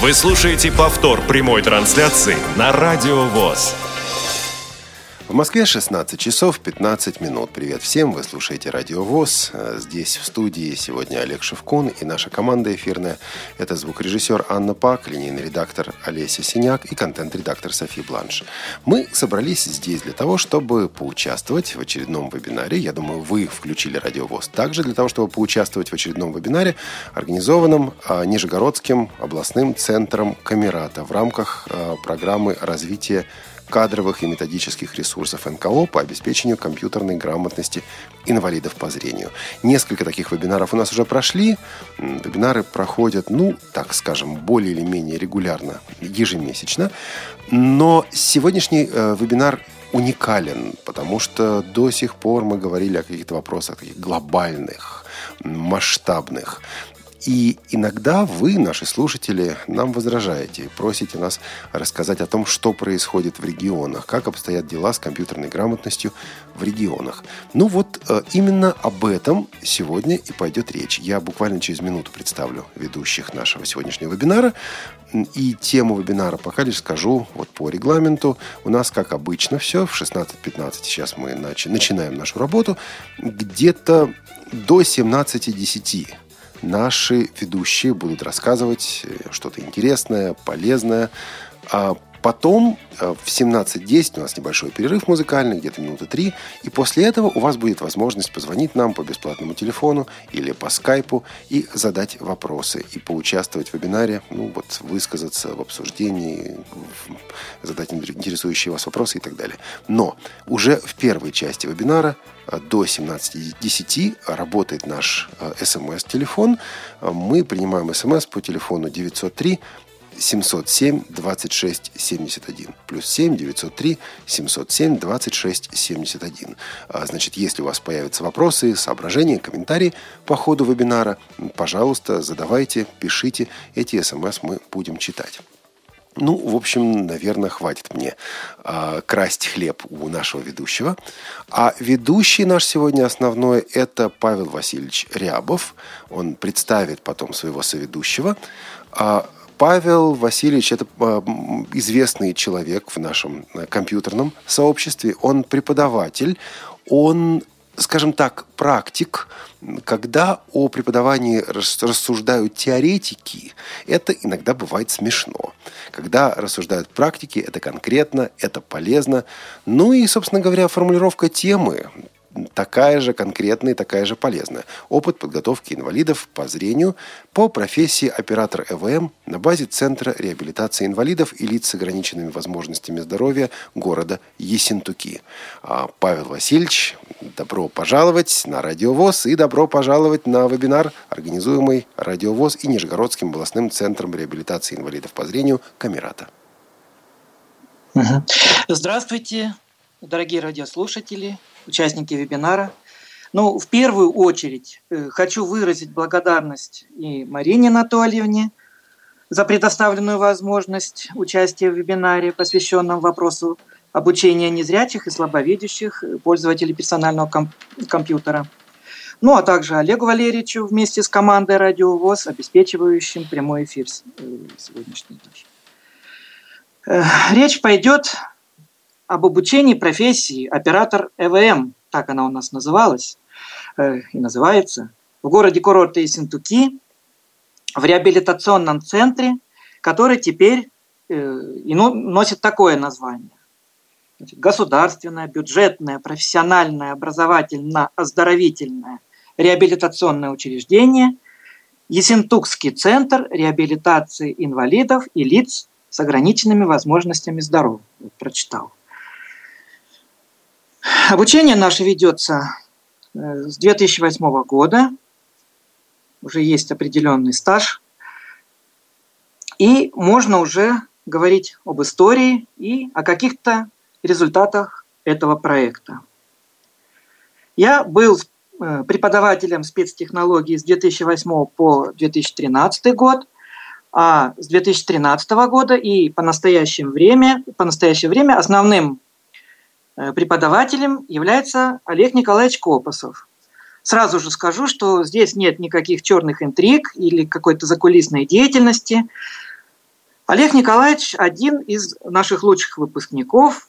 Вы слушаете повтор прямой трансляции на Радио ВОЗ. В Москве 16 часов 15 минут. Привет всем, вы слушаете Радио ВОЗ. Здесь в студии сегодня Олег Шевкун и наша команда эфирная. Это звукорежиссер Анна Пак, линейный редактор Олеся Синяк и контент-редактор Софи Бланш. Мы собрались здесь для того, чтобы поучаствовать в очередном вебинаре. Я думаю, вы включили Радио ВОЗ также для того, чтобы поучаствовать в очередном вебинаре, организованном а, Нижегородским областным центром Камерата в рамках а, программы развития кадровых и методических ресурсов НКО по обеспечению компьютерной грамотности инвалидов по зрению. Несколько таких вебинаров у нас уже прошли. Вебинары проходят, ну, так скажем, более или менее регулярно, ежемесячно. Но сегодняшний э, вебинар уникален, потому что до сих пор мы говорили о каких-то вопросах таких глобальных, масштабных. И иногда вы, наши слушатели, нам возражаете, просите нас рассказать о том, что происходит в регионах, как обстоят дела с компьютерной грамотностью в регионах. Ну вот э, именно об этом сегодня и пойдет речь. Я буквально через минуту представлю ведущих нашего сегодняшнего вебинара. И тему вебинара пока лишь скажу вот по регламенту. У нас, как обычно, все в 16.15 сейчас мы начинаем нашу работу. Где-то до 17.10 наши ведущие будут рассказывать э, что-то интересное, полезное. Потом э, в 17.10 у нас небольшой перерыв музыкальный, где-то минуты три. И после этого у вас будет возможность позвонить нам по бесплатному телефону или по скайпу и задать вопросы. И поучаствовать в вебинаре, ну вот высказаться в обсуждении, задать интересующие вас вопросы и так далее. Но уже в первой части вебинара до 17.10 работает наш э, смс-телефон. Мы принимаем смс по телефону 903 707 26 71. Плюс 7 903 707 26 71. Значит, если у вас появятся вопросы, соображения, комментарии по ходу вебинара, пожалуйста, задавайте, пишите. Эти смс мы будем читать. Ну, в общем, наверное, хватит мне э, красть хлеб у нашего ведущего. А ведущий наш сегодня основной – это Павел Васильевич Рябов. Он представит потом своего соведущего. Э, Павел Васильевич – это э, известный человек в нашем э, компьютерном сообществе. Он преподаватель, он скажем так, практик, когда о преподавании рассуждают теоретики, это иногда бывает смешно. Когда рассуждают практики, это конкретно, это полезно. Ну и, собственно говоря, формулировка темы такая же конкретная такая же полезная. Опыт подготовки инвалидов по зрению по профессии оператор ЭВМ на базе Центра реабилитации инвалидов и лиц с ограниченными возможностями здоровья города Ессентуки. А, Павел Васильевич, добро пожаловать на Радиовоз и добро пожаловать на вебинар, организуемый Радиовоз и Нижегородским областным центром реабилитации инвалидов по зрению Камерата. Здравствуйте, дорогие радиослушатели участники вебинара. Ну, в первую очередь э, хочу выразить благодарность и Марине Анатольевне за предоставленную возможность участия в вебинаре, посвященном вопросу обучения незрячих и слабовидящих пользователей персонального комп- компьютера. Ну, а также Олегу Валерьевичу вместе с командой Радио ВОЗ, обеспечивающим прямой эфир э, сегодняшний. Э, речь пойдет об обучении профессии оператор ЭВМ, так она у нас называлась э, и называется, в городе курорте Синтуки, в реабилитационном центре, который теперь э, и носит такое название. Значит, государственное, бюджетное, профессиональное, образовательно-оздоровительное реабилитационное учреждение Есентукский центр реабилитации инвалидов и лиц с ограниченными возможностями здоровья. Вот, прочитал. Обучение наше ведется э, с 2008 года. Уже есть определенный стаж. И можно уже говорить об истории и о каких-то результатах этого проекта. Я был э, преподавателем спецтехнологий с 2008 по 2013 год, а с 2013 года и по настоящее время, по настоящее время основным преподавателем является Олег Николаевич Копосов. Сразу же скажу, что здесь нет никаких черных интриг или какой-то закулисной деятельности. Олег Николаевич один из наших лучших выпускников,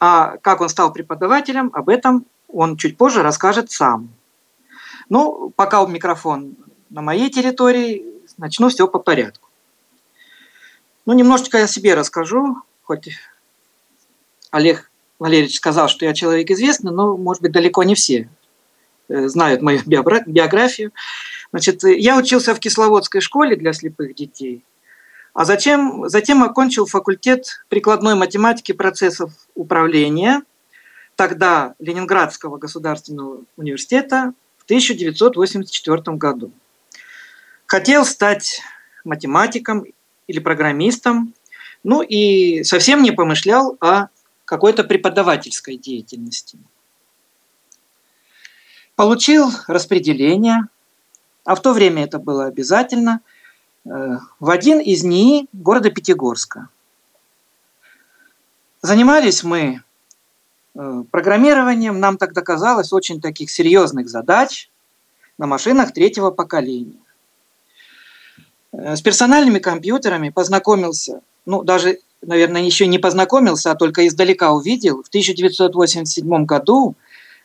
а как он стал преподавателем, об этом он чуть позже расскажет сам. Ну, пока у микрофон на моей территории, начну все по порядку. Ну, немножечко я себе расскажу, хоть Олег Валерьевич сказал, что я человек известный, но, может быть, далеко не все э, знают мою биографию. Значит, я учился в Кисловодской школе для слепых детей, а затем, затем окончил факультет прикладной математики процессов управления, тогда Ленинградского государственного университета в 1984 году. Хотел стать математиком или программистом, ну и совсем не помышлял о какой-то преподавательской деятельности. Получил распределение, а в то время это было обязательно, э, в один из НИИ города Пятигорска. Занимались мы э, программированием, нам тогда казалось, очень таких серьезных задач на машинах третьего поколения. Э, с персональными компьютерами познакомился, ну, даже, наверное, еще не познакомился, а только издалека увидел в 1987 году,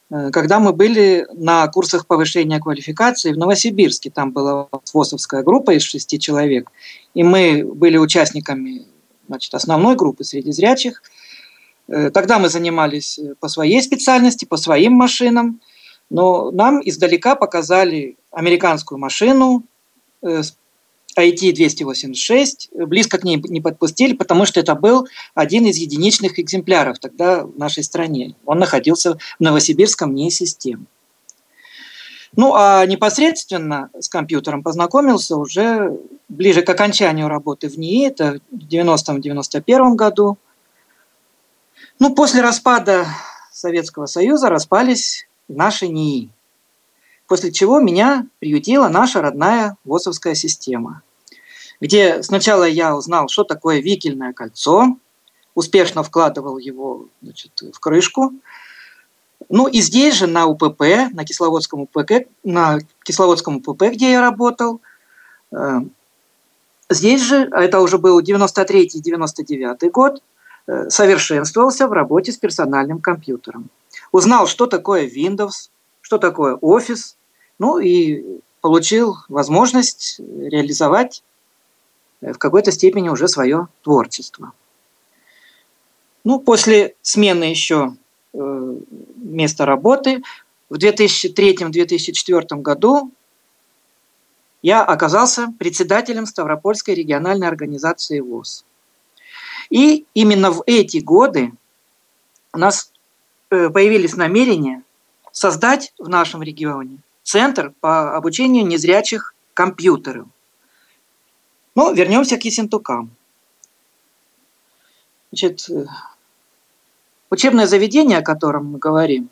э, когда мы были на курсах повышения квалификации в Новосибирске. Там была ФОСовская группа из шести человек, и мы были участниками значит, основной группы среди зрячих. Э, тогда мы занимались по своей специальности, по своим машинам, но нам издалека показали американскую машину с IT-286 близко к ней не подпустили, потому что это был один из единичных экземпляров тогда в нашей стране. Он находился в Новосибирском НИИ систем. Ну, а непосредственно с компьютером познакомился уже ближе к окончанию работы в НИИ, это в 90-91 году. Ну, после распада Советского Союза распались наши НИИ после чего меня приютила наша родная ВОСовская система, где сначала я узнал, что такое викельное кольцо, успешно вкладывал его значит, в крышку. Ну и здесь же на УПП, на Кисловодском УПП, на Кисловодском УПП, где я работал, э, здесь же, а это уже был 93-99 год, э, совершенствовался в работе с персональным компьютером. Узнал, что такое Windows, что такое Office, ну и получил возможность реализовать в какой-то степени уже свое творчество. Ну, после смены еще э, места работы в 2003-2004 году я оказался председателем Ставропольской региональной организации ВОЗ. И именно в эти годы у нас э, появились намерения создать в нашем регионе Центр по обучению незрячих компьютеру. Ну, вернемся к Ессентукам. Значит, э, учебное заведение, о котором мы говорим,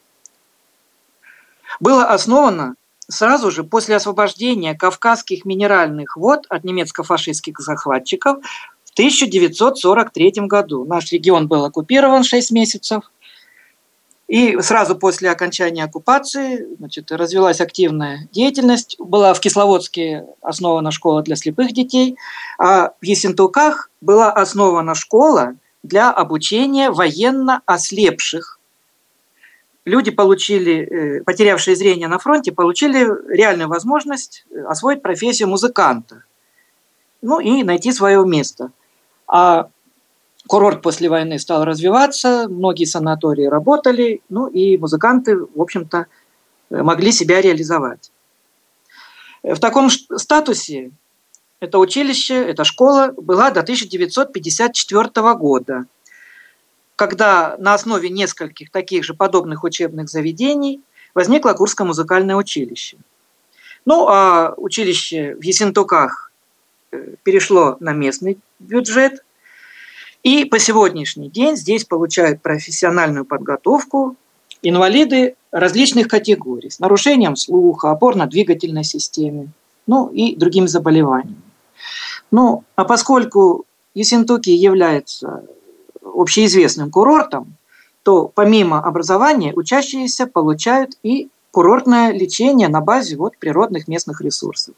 было основано сразу же после освобождения Кавказских минеральных вод от немецко-фашистских захватчиков в 1943 году. Наш регион был оккупирован 6 месяцев – и сразу после окончания оккупации значит, развилась активная деятельность. Была в Кисловодске основана школа для слепых детей, а в Ессентуках была основана школа для обучения военно ослепших. Люди, получили, э, потерявшие зрение на фронте, получили реальную возможность освоить профессию музыканта. Ну и найти свое место. А Курорт после войны стал развиваться, многие санатории работали, ну и музыканты, в общем-то, могли себя реализовать. В таком статусе это училище, эта школа была до 1954 года, когда на основе нескольких таких же подобных учебных заведений возникло Курское музыкальное училище. Ну, а училище в Ессентуках э, перешло на местный бюджет, и по сегодняшний день здесь получают профессиональную подготовку инвалиды различных категорий с нарушением слуха, опорно-двигательной системы, ну и другими заболеваниями. Ну, а поскольку Ессентуки является общеизвестным курортом, то помимо образования учащиеся получают и курортное лечение на базе вот природных местных ресурсов.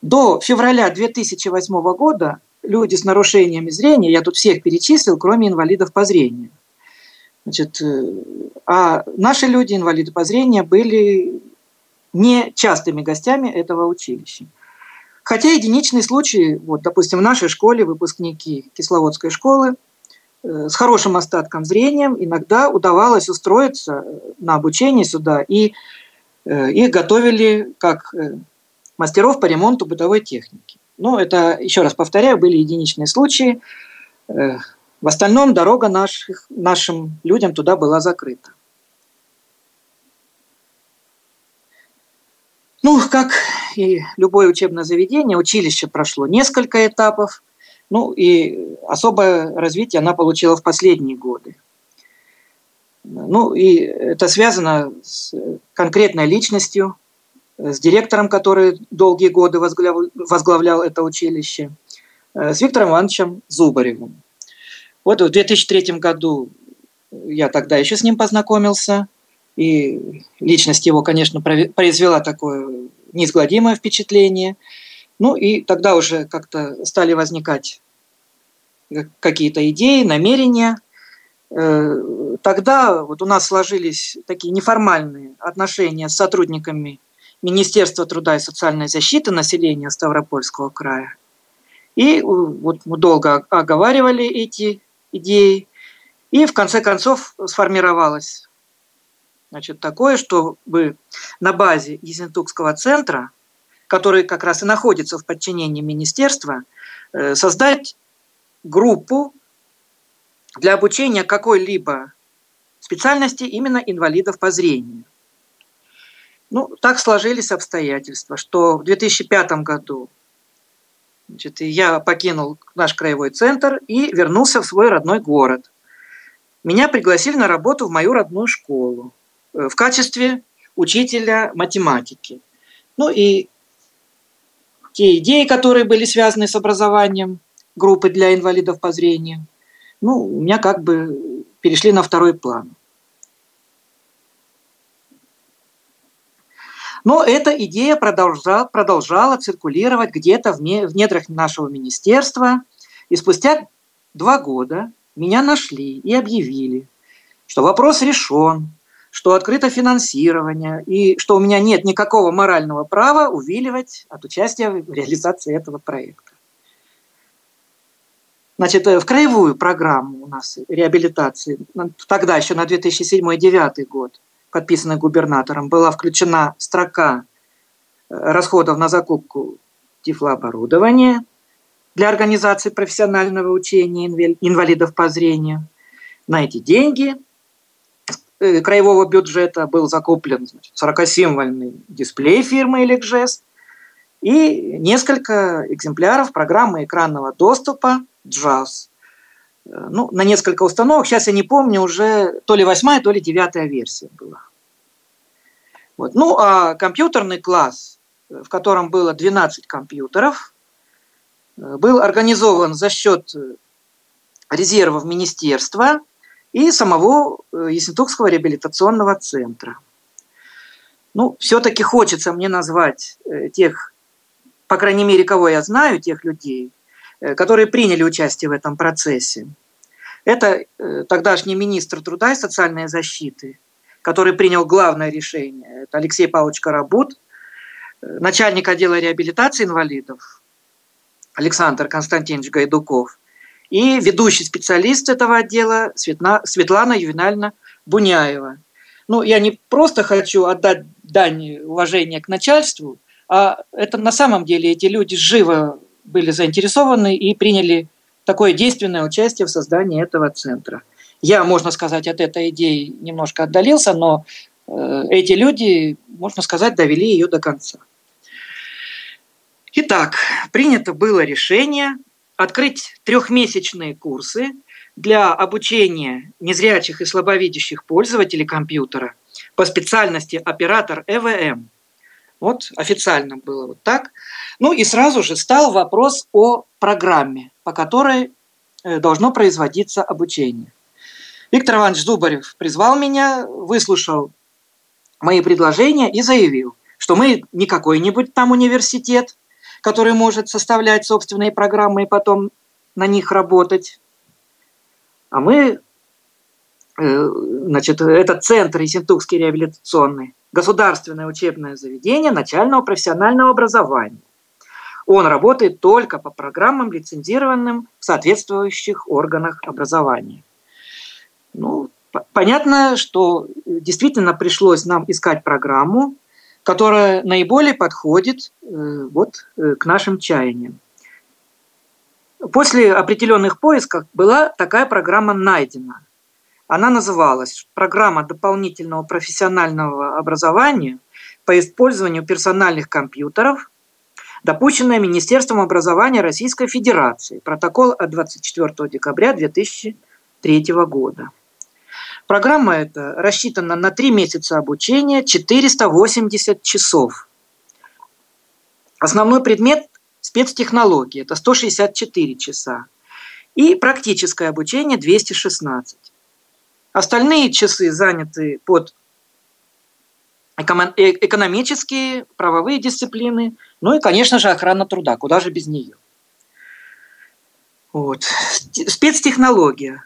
До февраля 2008 года люди с нарушениями зрения, я тут всех перечислил, кроме инвалидов по зрению. Значит, э, а наши люди, инвалиды по зрению, были не частыми гостями этого училища. Хотя единичные случаи, вот, допустим, в нашей школе выпускники Кисловодской школы э, с хорошим остатком зрения иногда удавалось устроиться на обучение сюда, и э, их готовили как э, мастеров по ремонту бытовой техники. Ну, это, еще раз повторяю, были единичные случаи. Э, в остальном дорога наших, нашим людям туда была закрыта. Ну, как и любое учебное заведение, училище прошло несколько этапов, ну и особое развитие она получила в последние годы. Ну и это связано с конкретной личностью, с директором, который долгие годы возглавлял, возглавлял это училище, с Виктором Ивановичем Зубаревым. Вот в 2003 году я тогда еще с ним познакомился, и личность его, конечно, произвела такое неизгладимое впечатление. Ну и тогда уже как-то стали возникать какие-то идеи, намерения. Э, тогда вот у нас сложились такие неформальные отношения с сотрудниками Министерства труда и социальной защиты населения Ставропольского края. И вот мы долго оговаривали эти идеи, и в конце концов сформировалось значит, такое, чтобы на базе Ессентукского центра, который как раз и находится в подчинении министерства, э, создать группу для обучения какой-либо специальности именно инвалидов по зрению. Ну, так сложились обстоятельства, что в 2005 году значит, я покинул наш краевой центр и вернулся в свой родной город. Меня пригласили на работу в мою родную школу. Э, в качестве учителя математики. Ну и те идеи, которые были связаны с образованием группы для инвалидов по зрению, ну, у меня как бы перешли на второй план. Но эта идея продолжала, продолжала циркулировать где-то в недрах нашего министерства. И спустя два года меня нашли и объявили, что вопрос решен, что открыто финансирование и что у меня нет никакого морального права увиливать от участия в реализации этого проекта. Значит, э, в краевую программу у нас реабилитации, тогда еще на 2007-2009 год, подписанной губернатором, была включена строка э, расходов на закупку тифлооборудования для организации профессионального учения инвалидов по зрению. На эти деньги – Э, краевого бюджета был закуплен 40-символьный дисплей фирмы Elecgest и несколько экземпляров программы экранного доступа JAWS. Э, ну, на несколько установок, сейчас я не помню, уже то ли восьмая, то ли девятая версия была. Вот. Ну, а компьютерный класс, в котором было 12 компьютеров, э, был организован за счет резервов министерства – и самого э, Ессентукского реабилитационного центра. Ну, все-таки хочется мне назвать э, тех, по крайней мере, кого я знаю, тех людей, э, которые приняли участие в этом процессе. Это тогдашний министр труда и социальной защиты, который принял главное решение. Это Алексей Павлович Карабут, начальник отдела реабилитации инвалидов Александр Константинович Гайдуков и ведущий специалист этого отдела Светлана Ювенальна Буняева. Ну, я не просто хочу отдать дань уважения к начальству, а это на самом деле эти люди живо были заинтересованы и приняли такое действенное участие в создании этого центра. Я, можно сказать, от этой идеи немножко отдалился, но э, эти люди, можно сказать, довели ее до конца. Итак, принято было решение открыть трехмесячные курсы для обучения незрячих и слабовидящих пользователей компьютера по специальности оператор ЭВМ. Вот официально было вот так. Ну и сразу же стал вопрос о программе, по которой э, должно производиться обучение. Виктор Иванович Зубарев призвал меня, выслушал мои предложения и заявил, что мы не какой-нибудь там университет, который может составлять собственные программы и потом на них работать. А мы, э, значит, это центр Ессентукский реабилитационный, государственное учебное заведение начального профессионального образования. Он работает только по программам, лицензированным в соответствующих органах образования. Ну, понятно, что действительно пришлось нам искать программу, которая наиболее подходит э, вот, э, к нашим чаяниям. После определенных поисков была такая программа найдена. Она называлась «Программа дополнительного профессионального образования по использованию персональных компьютеров допущенная Министерством образования Российской Федерации. Протокол от 24 декабря 2003 года. Программа эта рассчитана на 3 месяца обучения, 480 часов. Основной предмет – спецтехнологии, это 164 часа. И практическое обучение – 216. Остальные часы заняты под Э, экономические, правовые дисциплины, ну и, конечно же, охрана труда, куда же без нее. Вот. Спецтехнология.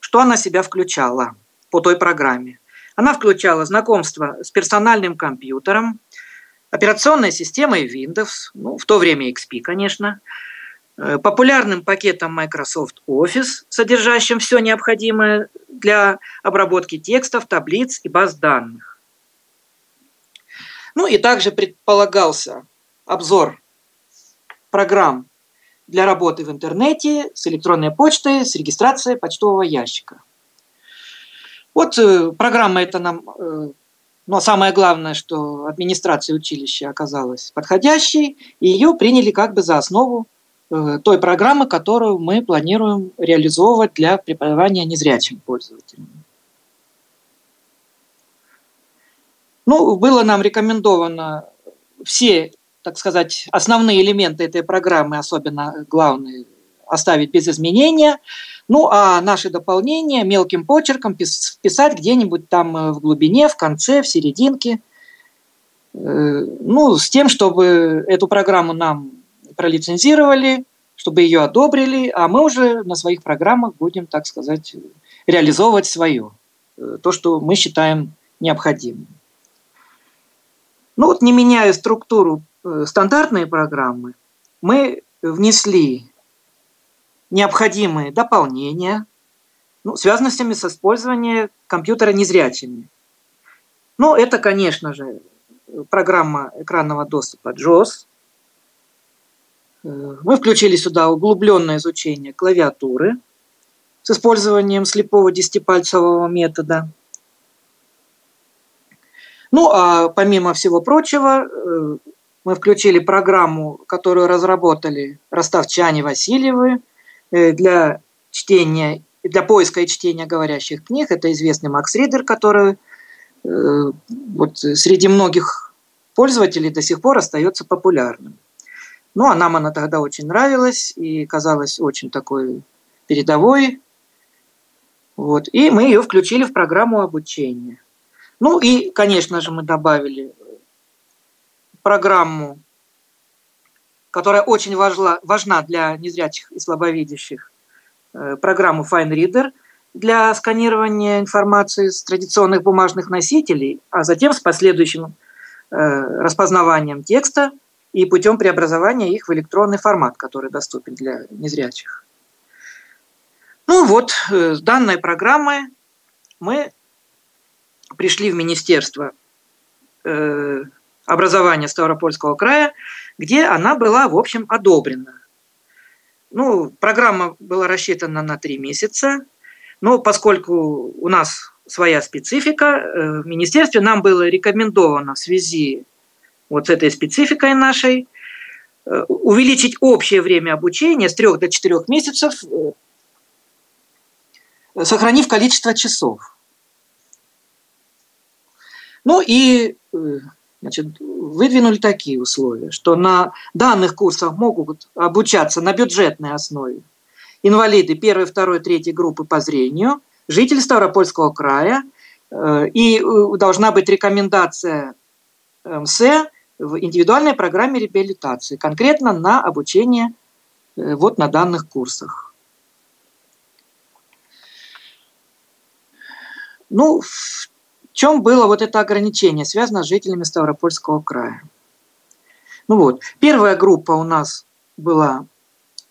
Что она себя включала по той программе? Она включала знакомство с персональным компьютером, операционной системой Windows, ну, в то время XP, конечно, популярным пакетом Microsoft Office, содержащим все необходимое для обработки текстов, таблиц и баз данных ну и также предполагался обзор программ для работы в интернете с электронной почтой, с регистрацией почтового ящика. Вот э, программа эта нам, э, но самое главное, что администрация училища оказалась подходящей, и ее приняли как бы за основу э, той программы, которую мы планируем реализовывать для преподавания незрячим пользователям. Ну, было нам рекомендовано все, так сказать, основные элементы этой программы, особенно главные, оставить без изменения. Ну, а наши дополнения мелким почерком писать где-нибудь там э, в глубине, в конце, в серединке. Э, ну, с тем, чтобы эту программу нам пролицензировали, чтобы ее одобрили, а мы уже на своих программах будем, так сказать, реализовывать свое, э, то, что мы считаем необходимым. Ну вот не меняя структуру э, стандартной программы, мы внесли необходимые дополнения, ну, связанные с использованием компьютера незрячими. Ну, это, конечно же, программа экранного доступа JOS. Мы включили сюда углубленное изучение клавиатуры с использованием слепого десятипальцевого метода. Ну, а помимо всего прочего, э, мы включили программу, которую разработали ростовчане Васильевы э, для чтения, для поиска и чтения говорящих книг. Это известный Макс Ридер, который э, вот среди многих пользователей до сих пор остается популярным. Ну, а нам она тогда очень нравилась и казалась очень такой передовой. Вот. И мы ее включили в программу обучения. Ну и, конечно же, мы добавили программу, которая очень важна, важна для незрячих и слабовидящих, э, программу FineReader для сканирования информации с традиционных бумажных носителей, а затем с последующим э, распознаванием текста и путем преобразования их в электронный формат, который доступен для незрячих. Ну вот, э, с данной программой мы пришли в Министерство э, образования Ставропольского края, где она была, в общем, одобрена. Ну, программа была рассчитана на три месяца, но поскольку у нас своя специфика, э, в министерстве нам было рекомендовано в связи вот с этой спецификой нашей э, увеличить общее время обучения с трех до четырех месяцев, сохранив количество часов. Ну и э, значит, выдвинули такие условия, что на данных курсах могут обучаться на бюджетной основе инвалиды первой, второй, третьей группы по зрению, жители Ставропольского края, э, и э, должна быть рекомендация МС в индивидуальной программе реабилитации, конкретно на обучение э, вот на данных курсах. Ну, в чем было вот это ограничение, связано с жителями Ставропольского края? Ну вот, первая группа у нас была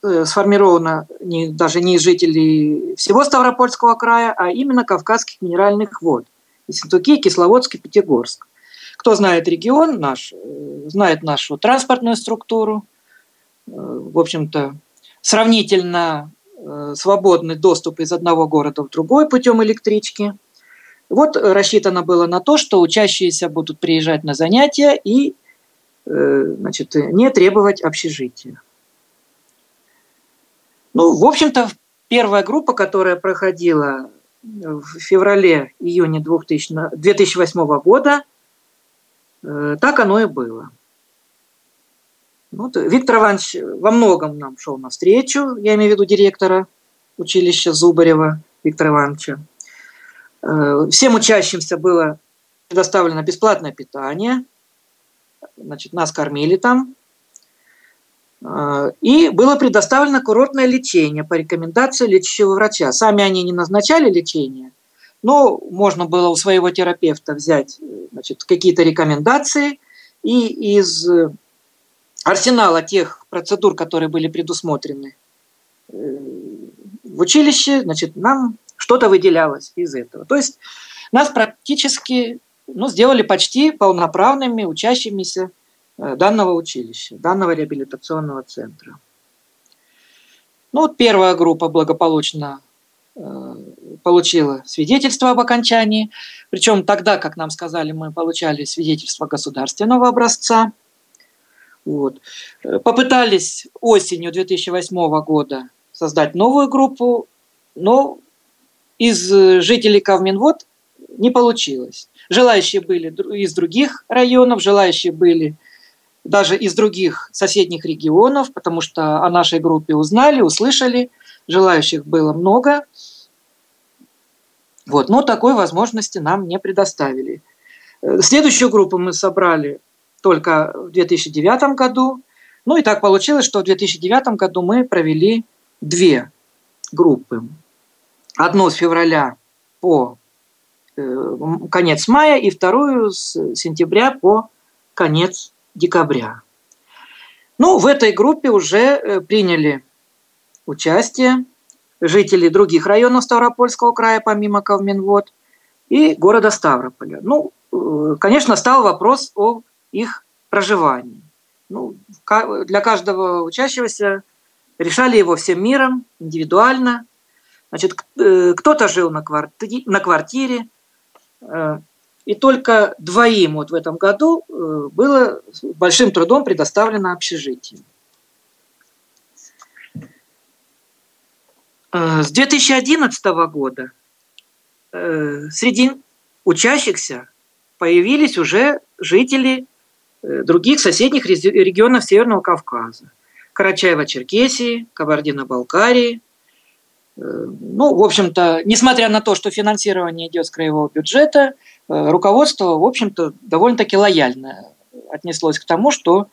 э, сформирована не, даже не из жителей всего Ставропольского края, а именно Кавказских минеральных вод. Ессентуки, Кисловодск Пятигорск. Кто знает регион наш, э, знает нашу транспортную структуру. Э, в общем-то, сравнительно э, свободный доступ из одного города в другой путем электрички. Вот рассчитано было на то, что учащиеся будут приезжать на занятия и значит, не требовать общежития. Ну, в общем-то, первая группа, которая проходила в феврале-июне 2008 года, так оно и было. Вот Виктор Иванович во многом нам шел навстречу, я имею в виду директора училища Зубарева Виктора Ивановича. Э, всем учащимся было предоставлено бесплатное питание, значит, нас кормили там, и было предоставлено курортное лечение по рекомендации лечащего врача. Сами они не назначали лечение, но можно было у своего терапевта взять значит, какие-то рекомендации и из арсенала тех процедур, которые были предусмотрены э, в училище, значит, нам что-то выделялось из этого. То есть нас практически ну, сделали почти полноправными учащимися Э, данного училища, данного реабилитационного центра. Ну, вот первая группа благополучно э, получила свидетельство об окончании. Причем тогда, как нам сказали, мы получали свидетельство государственного образца. Вот. Э, попытались осенью 2008 года создать новую группу, но из жителей Кавминвод не получилось. Желающие были из других районов, желающие были даже из других соседних регионов, потому что о нашей группе узнали, услышали, желающих было много. Вот, но такой возможности нам не предоставили. Э, следующую группу мы собрали только в 2009 году. Ну и так получилось, что в 2009 году мы провели две группы. Одну с февраля по э, конец мая и вторую с сентября по конец декабря. Ну, в этой группе уже э, приняли участие жители других районов Ставропольского края, помимо Кавминвод, и города Ставрополя. Ну, э, конечно, стал вопрос о их проживании. Ну, для каждого учащегося решали его всем миром, индивидуально. Значит, э, кто-то жил на квартире, на квартире и только двоим вот в этом году э, было большим трудом предоставлено общежитие. С 2011 года э, среди учащихся появились уже жители других соседних регионов Северного Кавказа. Карачаева-Черкесии, Кабардино-Балкарии, ну, в общем-то, несмотря на то, что финансирование идет с краевого бюджета, э, руководство, в общем-то, довольно-таки лояльно отнеслось к тому, что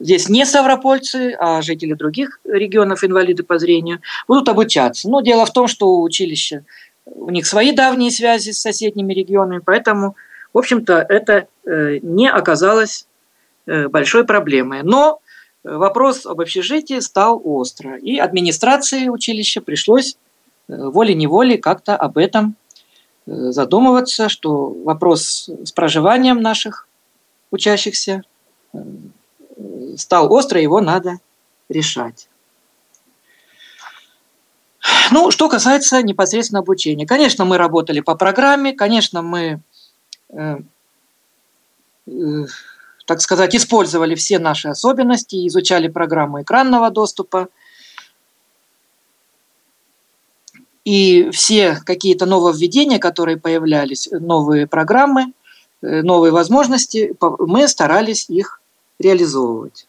здесь не ставропольцы, а жители других регионов, инвалиды по зрению, будут обучаться. Но дело в том, что у училища у них свои давние связи с соседними регионами, поэтому, в общем-то, это э, не оказалось э, большой проблемой. Но вопрос об общежитии стал остро, и администрации училища пришлось Э, волей-неволей как-то об этом э, задумываться, что вопрос с проживанием наших учащихся э, стал остро, его надо решать. Ну, что касается непосредственно обучения. Конечно, мы работали по программе, конечно, мы, э, э, так сказать, использовали все наши особенности, изучали программу экранного доступа – И все какие-то нововведения, которые появлялись, новые программы, э, новые возможности, мы старались их реализовывать.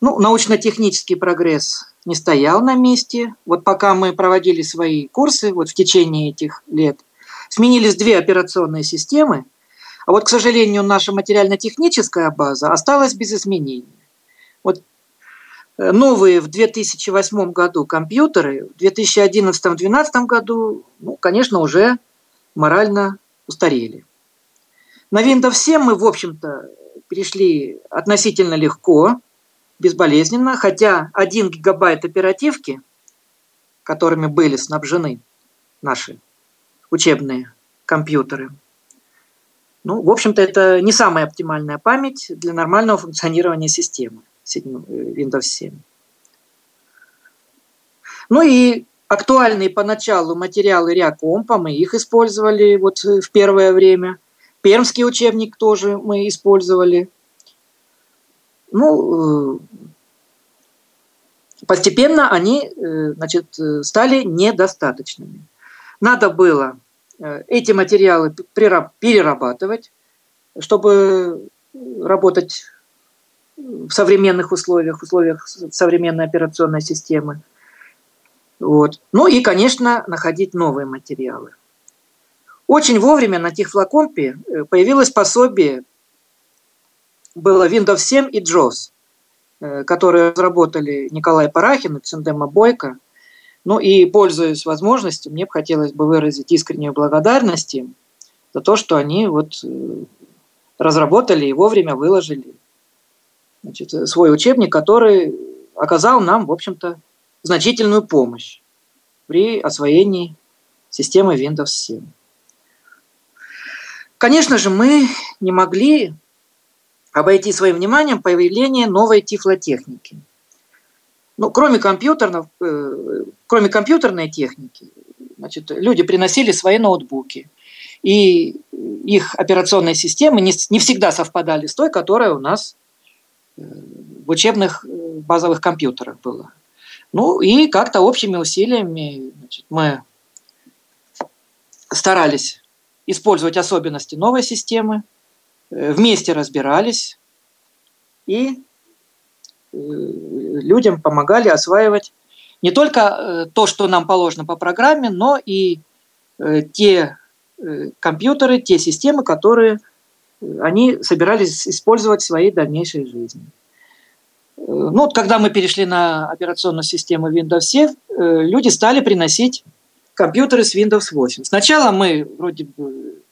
Ну, научно-технический прогресс не стоял на месте. Вот пока мы проводили свои курсы, вот в течение этих лет, сменились две операционные системы. А вот, к сожалению, наша материально-техническая база осталась без изменений. Вот э, новые в 2008 году компьютеры в 2011-2012 году, ну, конечно, уже морально устарели. На Windows 7 мы, в общем-то, перешли относительно легко, безболезненно, хотя 1 гигабайт оперативки, которыми были снабжены наши учебные компьютеры, ну, в общем-то, это не самая оптимальная память для нормального функционирования системы Windows 7. Ну и актуальные поначалу материалы Реакомпа, мы их использовали вот в первое время. Пермский учебник тоже мы использовали. Ну, э, постепенно они э, значит, стали недостаточными. Надо было э, эти материалы перерабатывать, чтобы работать в современных условиях, условиях современной операционной системы. Вот. Ну и, конечно, находить новые материалы. Очень вовремя на Тихфлакомпе э, появилось пособие, было Windows 7 и JAWS, э, которые разработали Николай Парахин и Циндема Бойко. Ну и, пользуясь возможностью, мне бы хотелось бы выразить искреннюю благодарность им за то, что они вот э, разработали и вовремя выложили значит, свой учебник, который оказал нам, в общем-то, значительную помощь при освоении системы Windows 7. Конечно же, мы не могли обойти своим вниманием появление новой тифлотехники. Ну, кроме, компьютеров, э, кроме компьютерной техники, значит, люди приносили свои ноутбуки. И их операционные системы не, не всегда совпадали с той, которая у нас э, в учебных э, базовых компьютерах была. Ну и как-то общими усилиями значит, мы старались использовать особенности новой системы, э, вместе разбирались и э, людям помогали осваивать не только э, то, что нам положено по программе, но и те компьютеры, те системы, которые они собирались использовать в своей дальнейшей жизни. Ну, вот когда мы перешли на операционную систему Windows 7, люди стали приносить компьютеры с Windows 8. Сначала мы вроде бы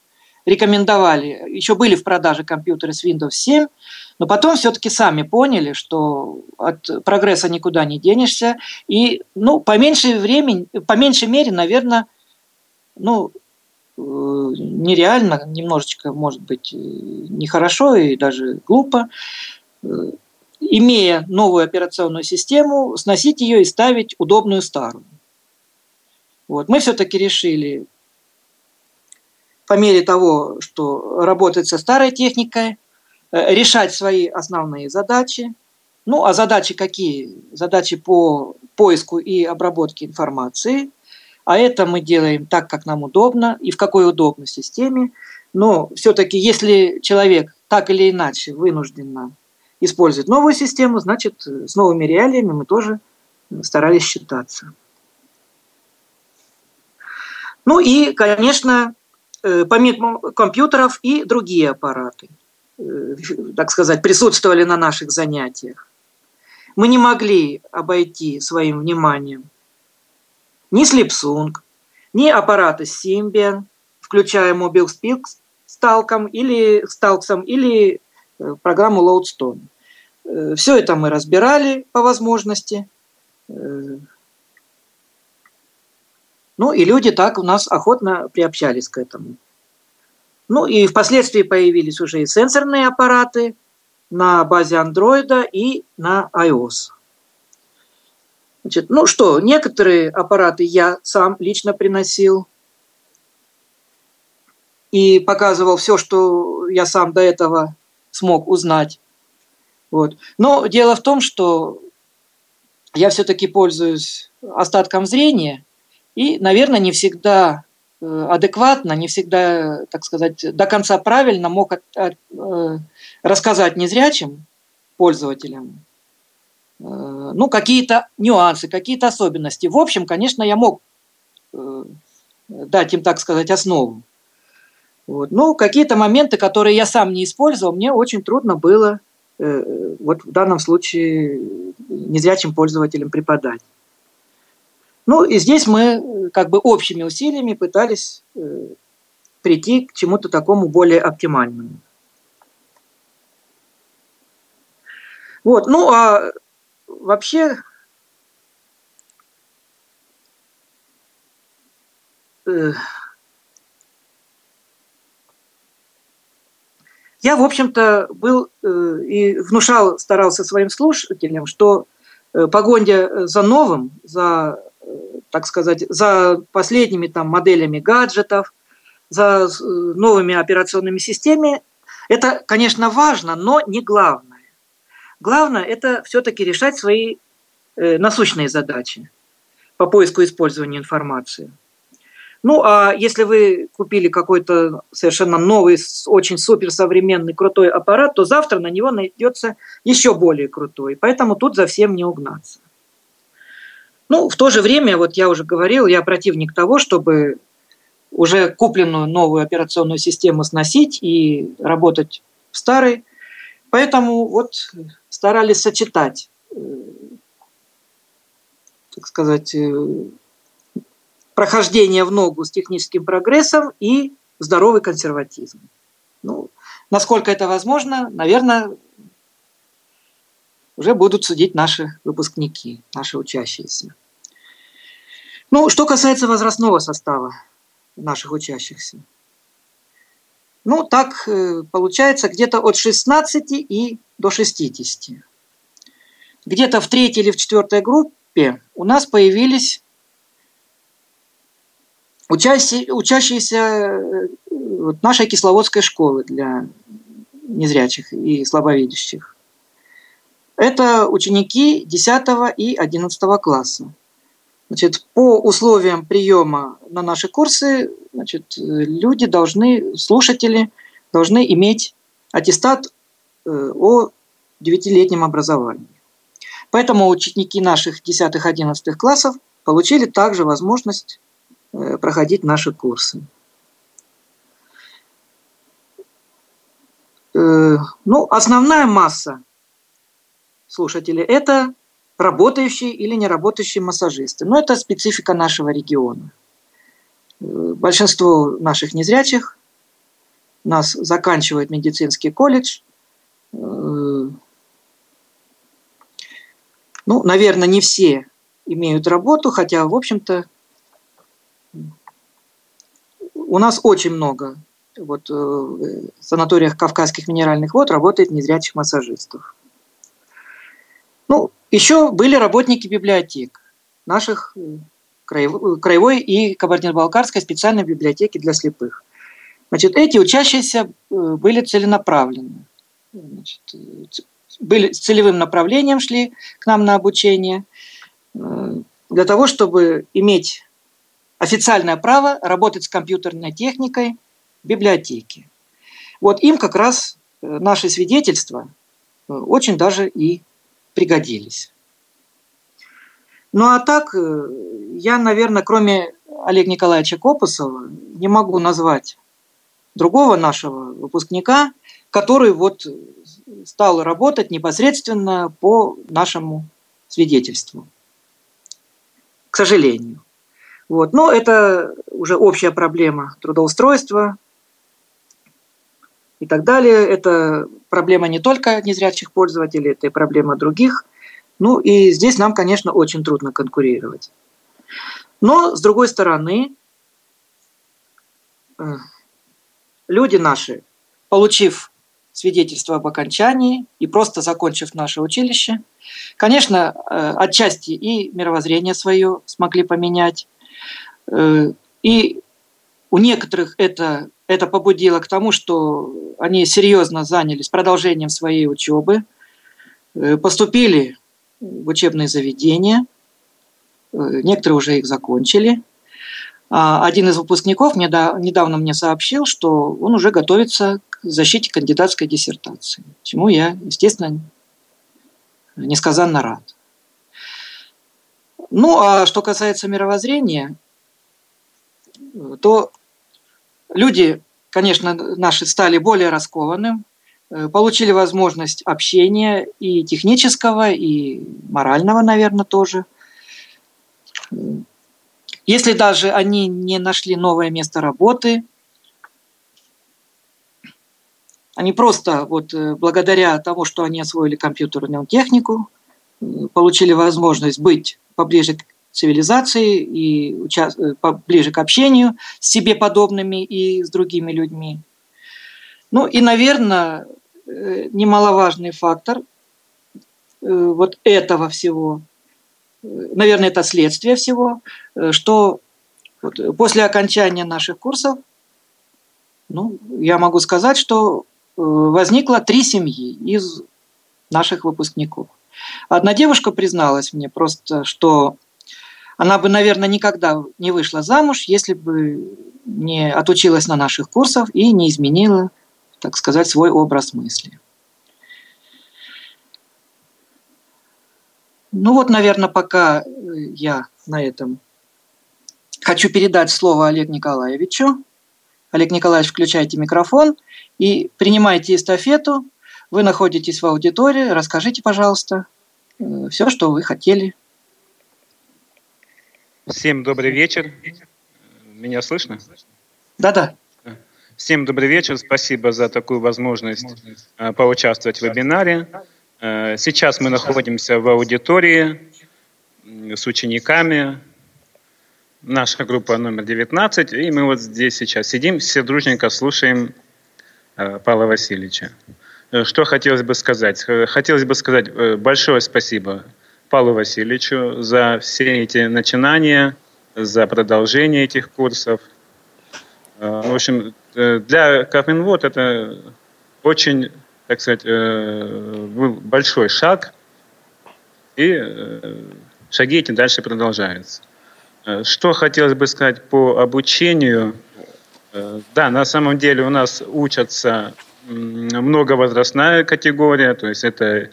рекомендовали, еще были в продаже компьютеры с Windows 7, но потом все-таки сами поняли, что от прогресса никуда не денешься. И, ну, по меньшей времени, по меньшей мере, наверное, ну, э, нереально, немножечко, может быть, нехорошо и даже глупо, э, имея новую операционную систему, сносить ее и ставить удобную старую. Вот. Мы все-таки решили, по мере того, что работать со старой техникой, э, решать свои основные задачи. Ну, а задачи какие? Задачи по поиску и обработке информации. А это мы делаем так, как нам удобно и в какой удобной системе. Но все-таки, если человек так или иначе вынужденно использовать новую систему, значит, с новыми реалиями мы тоже старались считаться. Ну и, конечно, э, помимо компьютеров и другие аппараты, э, так сказать, присутствовали на наших занятиях. Мы не могли обойти своим вниманием ни Slipsung, ни аппараты Symbian, включая MobileSpeak с Talcom или, с Talksом, или э, программу Loadstone. Все это мы разбирали по возможности, ну и люди так у нас охотно приобщались к этому. Ну и впоследствии появились уже и сенсорные аппараты на базе Android и на iOS. Значит, ну что, некоторые аппараты я сам лично приносил и показывал все, что я сам до этого смог узнать. Вот. Но дело в том, что я все-таки пользуюсь остатком зрения – и, наверное, не всегда э, адекватно, не всегда, так сказать, до конца правильно мог от, от, э, рассказать незрячим пользователям э, ну, какие-то нюансы, какие-то особенности. В общем, конечно, я мог дать им, так сказать, основу. Вот. Ну, какие-то моменты, которые я сам не использовал, мне очень трудно было вот в данном случае незрячим пользователям преподать. Ну, и здесь мы э, как бы общими усилиями пытались э, прийти к чему-то такому более оптимальному. Вот, ну а вообще э, я, в общем-то, был и внушал, старался своим слушателям, что погоня за новым, за, так сказать, за последними там моделями гаджетов, за э, новыми операционными системами, это, конечно, важно, но не главное. Главное – это все-таки решать свои э, насущные задачи по поиску и использованию информации. Ну, а если вы купили какой-то совершенно новый, очень суперсовременный, крутой аппарат, то завтра на него найдется еще более крутой. Поэтому тут за всем не угнаться. Ну, в то же время, вот я уже говорил, я противник того, чтобы уже купленную новую операционную систему сносить и работать в старой. Поэтому вот старались сочетать, э, так сказать, э, прохождение в ногу с техническим прогрессом и здоровый консерватизм. Ну, насколько это возможно, наверное, уже будут судить наши выпускники, наши учащиеся. Ну, что касается возрастного состава наших учащихся. Ну, так э, получается где-то от 16 и до 60. Где-то в третьей или в четвертой группе у нас появились учащиеся э, нашей кисловодской школы для незрячих и слабовидящих. Это ученики 10 и 11 класса. Значит, по условиям приема на наши курсы значит, люди должны, слушатели должны иметь аттестат э, о девятилетнем образовании. Поэтому ученики наших 10-11 классов получили также возможность э, проходить наши курсы. Э, ну, основная масса слушателей – это работающие или неработающие массажисты. Но это специфика нашего региона. Большинство наших незрячих нас заканчивает медицинский колледж. Ну, наверное, не все имеют работу, хотя, в общем-то, у нас очень много вот, в санаториях Кавказских минеральных вод работает незрячих массажистов. Ну, еще были работники библиотек наших э, краевой и Кабардино-Балкарской специальной библиотеки для слепых. Значит, эти учащиеся э, были целенаправлены. Значит, были с целевым направлением шли к нам на обучение э, для того, чтобы иметь официальное право работать с компьютерной техникой в библиотеке. Вот им как раз наши свидетельства очень даже и пригодились. Ну а так, э, я, наверное, кроме Олега Николаевича Копосова, не могу назвать другого нашего выпускника, который вот стал работать непосредственно по нашему свидетельству. К сожалению. Вот. Но это уже общая проблема трудоустройства и так далее. Это проблема не только незрячих пользователей, это и проблема других. Ну и здесь нам, конечно, очень трудно конкурировать. Но, с другой стороны, э, люди наши, получив свидетельство об окончании и просто закончив наше училище, конечно, э, отчасти и мировоззрение свое смогли поменять, э, и у некоторых это это побудило к тому, что они серьезно занялись продолжением своей учебы, э, поступили в учебные заведения, э, некоторые уже их закончили. А один из выпускников недавно мне сообщил, что он уже готовится к защите кандидатской диссертации, чему я, естественно, несказанно рад. Ну, а что касается мировоззрения, то люди конечно, наши стали более раскованным, э, получили возможность общения и технического, и морального, наверное, тоже. Если даже они не нашли новое место работы, они просто вот э, благодаря тому, что они освоили компьютерную технику, получили возможность быть поближе к цивилизации и э, поближе к общению с себе подобными и с другими людьми. Ну и, наверное, э, немаловажный фактор вот этого всего, наверное, это следствие всего, что вот после окончания наших курсов, ну, я могу сказать, что возникло три семьи из наших выпускников. Одна девушка призналась мне просто, что она бы, наверное, никогда не вышла замуж, если бы не отучилась на наших курсах и не изменила, так сказать, свой образ мысли. Ну вот, наверное, пока я на этом хочу передать слово Олегу Николаевичу. Олег Николаевич, включайте микрофон и принимайте эстафету. Вы находитесь в аудитории. Расскажите, пожалуйста, э, все, что вы хотели. Всем добрый вечер. Меня слышно? Да-да. Всем добрый вечер. Спасибо за такую возможность э, поучаствовать в вебинаре. Э, сейчас мы находимся в аудитории с учениками наша группа номер 19, и мы вот здесь сейчас сидим, все дружненько слушаем э, Павла Васильевича. Э, что хотелось бы сказать? Э, хотелось бы сказать э, большое спасибо Павлу Васильевичу за все эти начинания, за продолжение этих курсов. В общем, для Капинвод это очень, так сказать, был большой шаг, и шаги эти дальше продолжаются. Э, что хотелось бы сказать по обучению? Э, да, на самом деле у нас учатся многовозрастная категория, то есть это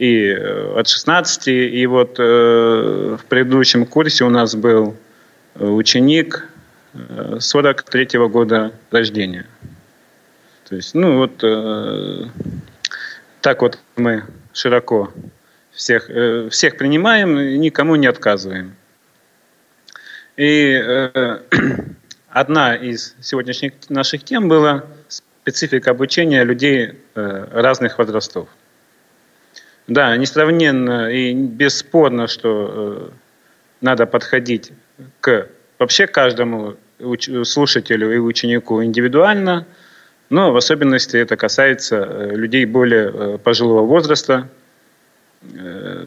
и э, от 16, и вот в предыдущем курсе у нас был ученик 43 -го года рождения. То есть, ну вот так вот мы широко всех, всех принимаем, никому не отказываем. И э, одна из сегодняшних наших тем была специфика обучения людей э, разных возрастов. Да, несравненно и бесспорно, что э, надо подходить к вообще каждому уч- слушателю и ученику индивидуально, но в особенности это касается э, людей более э, пожилого возраста, э,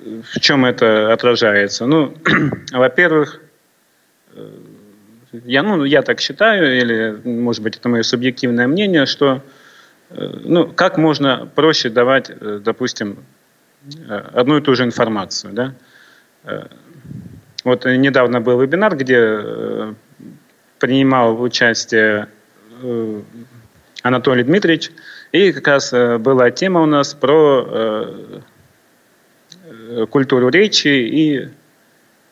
в чем это отражается? Ну, во-первых, э, я, ну, я так считаю, или, может быть, это мое субъективное мнение, что э, ну, как можно проще давать, э, допустим, одну и ту же информацию. Да? Вот недавно был вебинар, где принимал участие Анатолий Дмитриевич, и как раз была тема у нас про Э, культуру речи и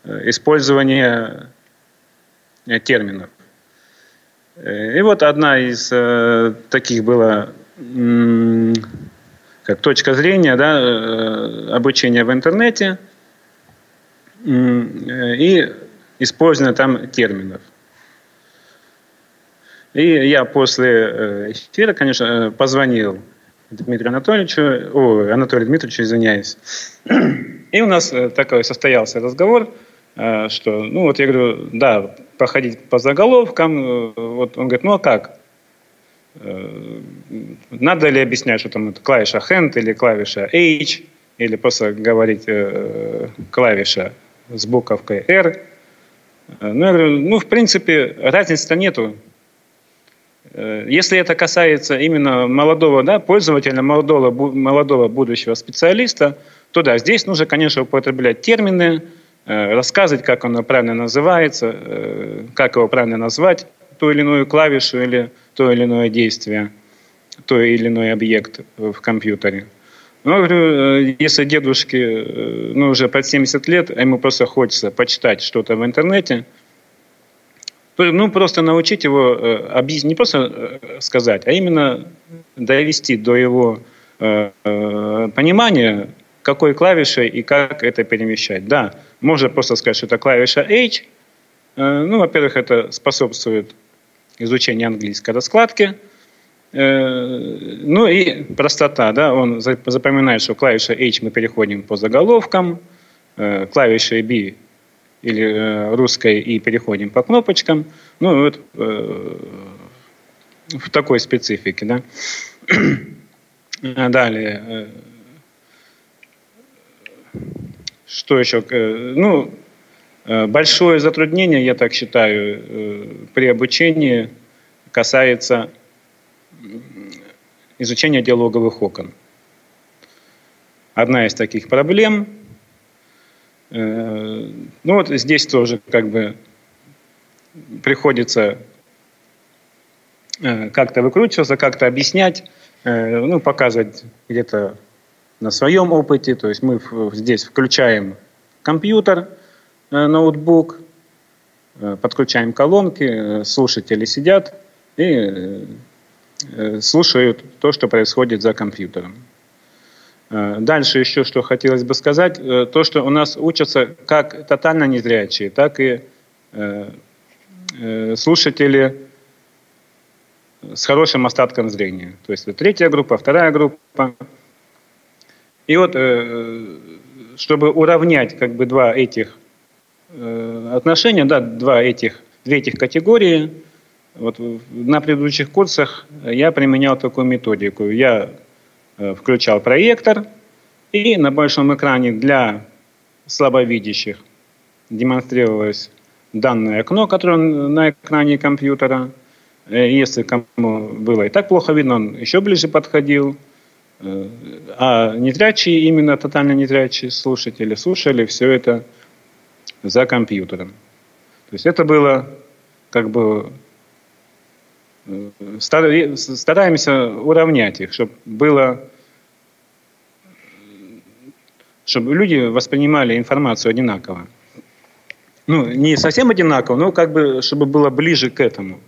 э, использование э, терминов. И вот одна из таких была как точка зрения да, обучения в интернете и использование там терминов. И я после эфира, конечно, позвонил Дмитрию Анатольевичу, о, Анатолию Дмитриевичу, извиняюсь. И у нас э, такой состоялся разговор, э, что, ну вот я говорю, да, походить по заголовкам, э, вот он говорит, ну а как? Надо ли объяснять, что там это клавиша Hand или клавиша H, или просто говорить клавиша с буковкой R? Ну, я говорю, ну, в принципе, разницы-то нету. Э, если это касается именно молодого да, пользователя, молодого, молодого будущего специалиста, то да, здесь нужно, конечно, употреблять термины, э, рассказывать, как оно правильно называется, э, как его правильно назвать, ту или иную клавишу или то или иное действие, то или иной объект в компьютере. Ну, говорю, если дедушке ну, уже под 70 лет, а ему просто хочется почитать что-то в интернете – ну, просто научить его, э, не просто э, сказать, а именно довести до его э, понимания, какой клавишей и как это перемещать. Да, можно просто сказать, что это клавиша H. Ну, во-первых, это способствует изучению английской раскладки. Ну и простота, да, он запоминает, что клавиша H мы переходим по заголовкам, клавишей B или э, русской и переходим по кнопочкам. Ну, вот э, в такой специфике, да. Далее. Э, что еще? Ну, большое затруднение, я так считаю, при обучении касается изучения диалоговых окон. Одна из таких проблем – Э, ну вот здесь тоже как бы приходится э, как-то выкручиваться, как-то объяснять, э, ну, показывать где-то на своем опыте. То есть мы здесь включаем компьютер, ноутбук, подключаем колонки, слушатели сидят и слушают то, что происходит за компьютером. Э, дальше еще что хотелось бы сказать, э, то, что у нас учатся как тотально незрячие, так и э, слушатели с хорошим остатком зрения. То есть третья группа, вторая группа. И вот, чтобы уравнять как бы два этих отношения, да, два этих, две этих категории, вот на предыдущих курсах я применял такую методику. Я Э, включал проектор, и на большом экране для слабовидящих демонстрировалось данное окно, которое на экране компьютера. Э, если кому было и так плохо видно, он еще ближе подходил. Э, а незрячие, именно тотально незрячие слушатели, слушали все это за компьютером. То есть это было как бы стараемся уравнять их, чтобы было чтобы люди воспринимали информацию одинаково. Ну, не совсем одинаково, но как бы, чтобы было ближе к этому.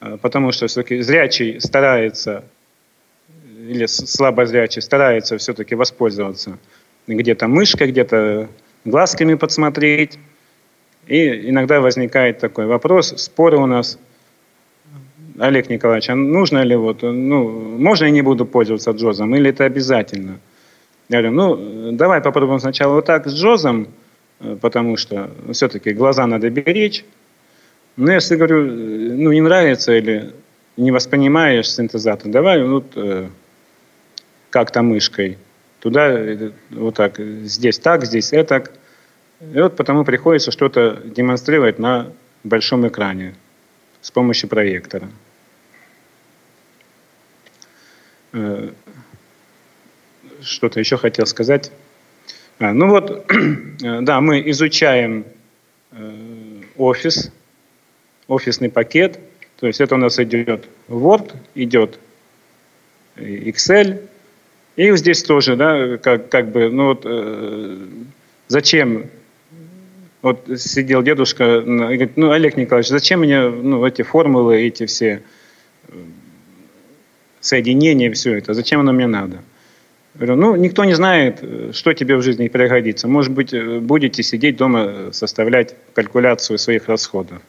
А, потому что все-таки зрячий старается, или слабозрячий старается все-таки воспользоваться где-то мышкой, где-то глазками подсмотреть. И иногда возникает такой вопрос, споры у нас – Олег Николаевич, а нужно ли вот, ну, можно я не буду пользоваться джозом, или это обязательно? Я говорю, ну, давай попробуем сначала вот так с джозом, потому что все-таки глаза надо беречь. Но если, говорю, ну, не нравится или не воспринимаешь синтезатор, давай вот э, как-то мышкой. Туда, э, вот так, здесь так, здесь это. И вот потому приходится что-то демонстрировать на большом экране с помощью проектора. Э, что-то еще хотел сказать. А, ну вот, да, мы изучаем э, офис, офисный пакет. То есть это у нас идет Word, идет Excel. И здесь тоже, да, как, как бы, ну вот, э, зачем вот сидел дедушка и говорит, ну, Олег Николаевич, зачем мне ну, эти формулы, эти все соединение, все это, зачем оно мне надо? Говорю, ну, никто не знает, что тебе в жизни пригодится. Может быть, э, будете сидеть дома, э, составлять калькуляцию своих расходов.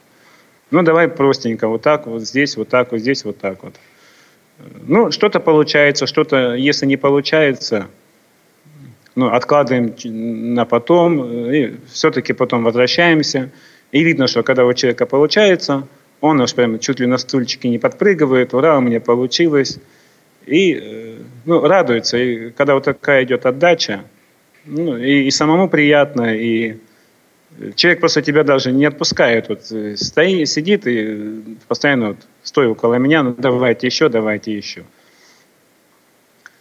Ну, давай простенько, вот так, вот здесь, вот так, вот здесь, вот так вот. Ну, что-то получается, что-то, если не получается, ну, откладываем на потом, э, и все-таки потом возвращаемся. И видно, что когда у человека получается – он уж прям чуть ли на стульчике не подпрыгивает, ура, у меня получилось. И э, ну, радуется. И когда вот такая идет отдача, ну, и, и самому приятно, и человек просто тебя даже не отпускает. Вот э, стои, сидит и постоянно вот, стоя около меня, ну давайте еще, давайте еще.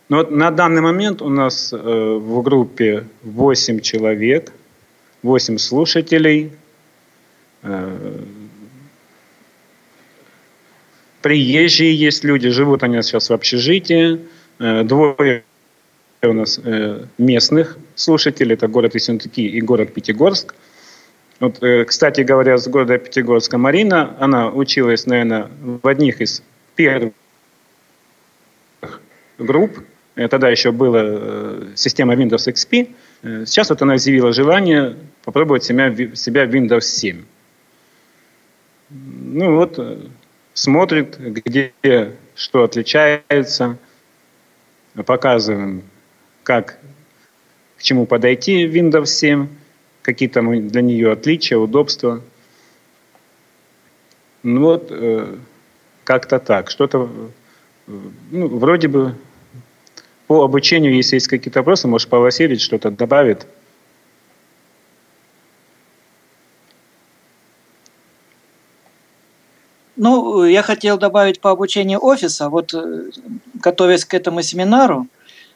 Но вот на данный момент у нас э, в группе 8 человек, 8 слушателей. Э, приезжие есть люди, живут они сейчас в общежитии. Э, двое у нас э, местных слушателей, это город Ессентуки и город Пятигорск. Вот, э, кстати говоря, с города Пятигорска Марина, она училась, наверное, в одних из первых групп. Э, тогда еще была э, система Windows XP. Сейчас вот она изъявила желание попробовать себя, себя в Windows 7. Ну вот, смотрит, где что отличается. Показываем, как к чему подойти в Windows 7 какие там для нее отличия, удобства. Ну вот, э, как-то так. Что-то, э, ну, вроде бы по обучению, если есть какие-то вопросы, может, Павел Васильевич что-то добавит. Ну, я хотел добавить по обучению офиса. Вот, э, готовясь к этому семинару,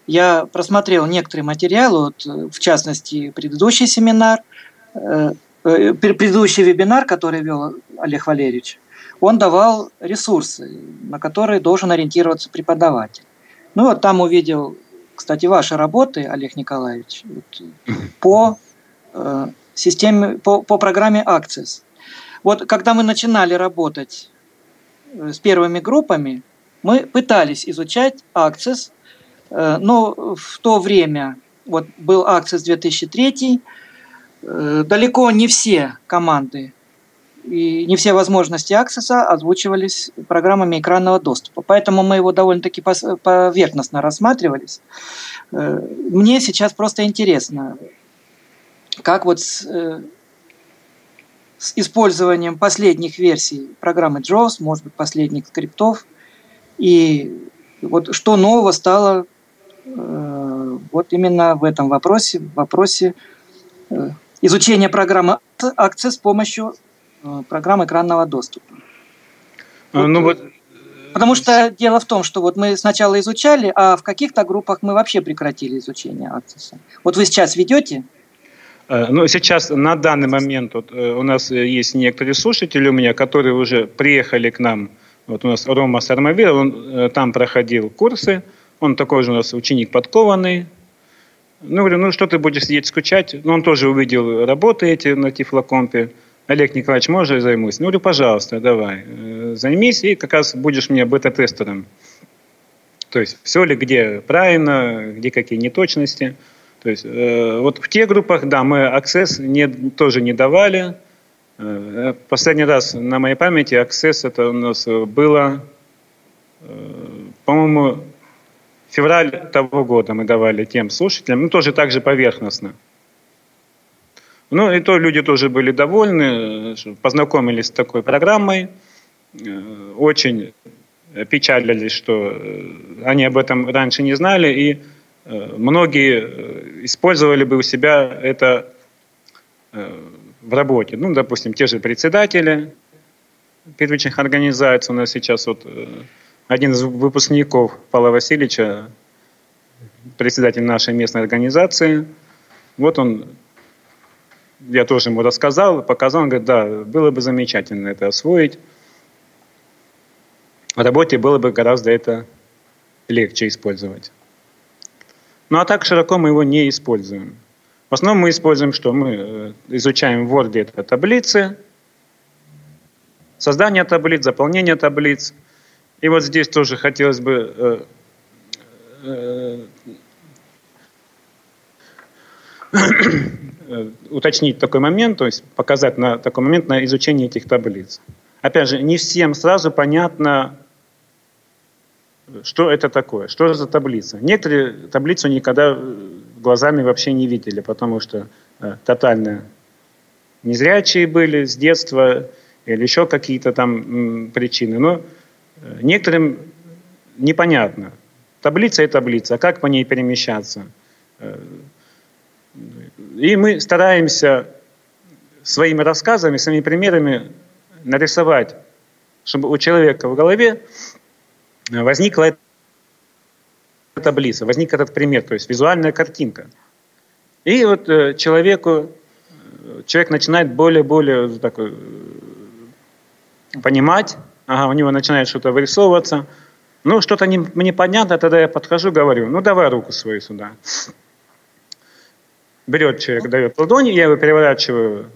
я просмотрел некоторые материалы, вот, в частности, предыдущий семинар, э, э, предыдущий вебинар, который вел Олег Валерьевич, он давал ресурсы, на которые должен ориентироваться преподаватель. Ну вот там увидел, кстати, ваши работы, Олег Николаевич, вот, по э, системе, по, по программе Access. Вот когда мы начинали работать э, с первыми группами, мы пытались изучать Access Э, но в то время, вот был Access 2003, э, далеко не все команды и не все возможности Access озвучивались программами экранного доступа. Поэтому мы его довольно-таки поверхностно рассматривались. Э, мне сейчас просто интересно, как вот с, с использованием последних версий программы JAWS, может быть, последних скриптов, и вот что нового стало Э, вот именно в этом вопросе, в вопросе э, изучения программы акции с помощью э, программы экранного доступа. Ну, вот, Потому что дело в том, что вот мы сначала изучали, а в каких-то группах мы вообще прекратили изучение акцесса. Вот вы сейчас ведете? Ну, сейчас на данный момент вот, у нас есть некоторые слушатели у меня, которые уже приехали к нам. Вот у нас Рома Сармавир, он там проходил курсы, он такой же у нас ученик подкованный. Ну, говорю, ну что ты будешь сидеть скучать? Ну, он тоже увидел работы эти на Тифлокомпе. Олег Николаевич, можно я займусь? Ну, говорю, пожалуйста, давай. Э, займись, и как раз будешь мне бета-тестером. То есть все ли где правильно, где какие неточности. То есть э, вот в тех группах, да, мы Access не, тоже не давали. Э, последний раз на моей памяти Access это у нас было, э, по-моему, Февраль того года мы давали тем слушателям, ну тоже так же поверхностно. Ну и то люди тоже были довольны, познакомились с такой программой, э, очень печалились, что э, они об этом раньше не знали, и э, многие использовали бы у себя это в работе. Ну, допустим, те же председатели первичных организаций у нас сейчас вот один из выпускников Павла Васильевича, председатель нашей местной организации. Вот он, я тоже ему рассказал, показал, он говорит, да, было бы замечательно это освоить. В работе было бы гораздо это легче использовать. Ну а так широко мы его не используем. В основном мы используем что? Мы э, изучаем в Word это таблицы, создание таблиц, заполнение таблиц – и вот здесь тоже хотелось бы э, э, уточнить такой момент, то есть показать на такой момент на изучение этих таблиц. Опять же, не всем сразу понятно, что это такое, что за таблица. Некоторые таблицу никогда глазами вообще не видели, потому что э, тотально незрячие были с детства или еще какие-то там м, причины. Но Некоторым непонятно. Таблица и таблица, как по ней перемещаться. И мы стараемся своими рассказами, своими примерами нарисовать, чтобы у человека в голове возникла эта таблица, возник этот пример, то есть визуальная картинка. И вот э, человеку, человек начинает более-более понимать, Ага, у него начинает что-то вырисовываться. Ну, что-то не, мне понятно, тогда я подхожу, говорю, ну, давай руку свою сюда. Берет человек, дает ладони, я его переворачиваю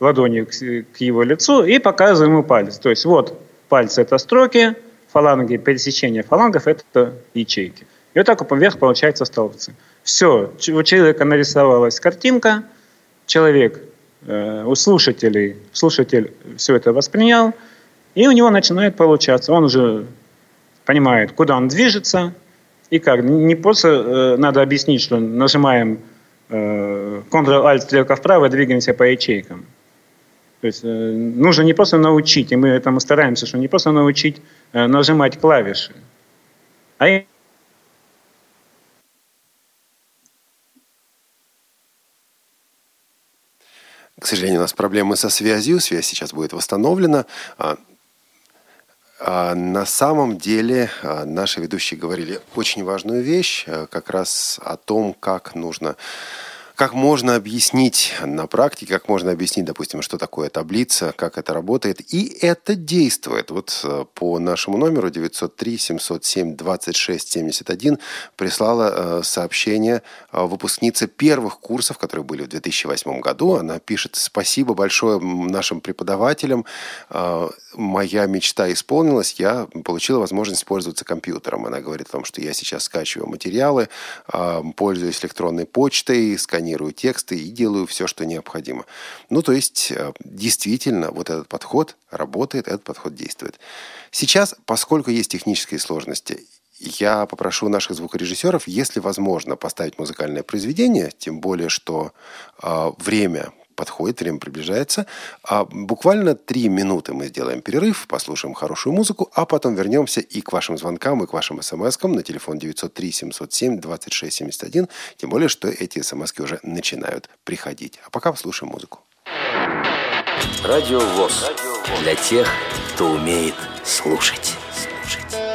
ладони к, к его лицу и показываю ему палец. То есть вот пальцы – это строки, фаланги, пересечение фалангов – это ячейки. И вот так вверх получается столбцы. Все, у человека нарисовалась картинка, человек, э, у слушателей, слушатель все это воспринял, и у него начинает получаться. Он уже понимает, куда он движется и как. Не просто э, надо объяснить, что нажимаем э, Ctrl-Alt, стрелка вправо, двигаемся по ячейкам. То есть э, нужно не просто научить, и мы этому стараемся, что не просто научить э, нажимать клавиши, а К сожалению, у нас проблемы со связью. Связь сейчас будет восстановлена. А, на самом деле а, наши ведущие говорили очень важную вещь, а, как раз о том, как нужно как можно объяснить на практике, как можно объяснить, допустим, что такое таблица, как это работает. И это действует. Вот э, по нашему номеру 903-707-2671 прислала э, сообщение э, выпускница первых курсов, которые были в 2008 году. Она пишет «Спасибо большое нашим преподавателям. Моя мечта исполнилась. Я получила возможность пользоваться компьютером». Она говорит о том, что я сейчас скачиваю материалы, пользуюсь электронной почтой, сканирую сканирую тексты и делаю все, что необходимо. Ну, то есть, э, действительно, вот этот подход работает, этот подход действует. Сейчас, поскольку есть технические сложности, я попрошу наших звукорежиссеров, если возможно, поставить музыкальное произведение, тем более, что э, время подходит, время приближается. А буквально три минуты мы сделаем перерыв, послушаем хорошую музыку, а потом вернемся и к вашим звонкам, и к вашим смс-кам на телефон 903-707-2671. Тем более, что эти смс уже начинают приходить. А пока послушаем музыку. Радио ВОЗ. Для тех, кто умеет слушать. Something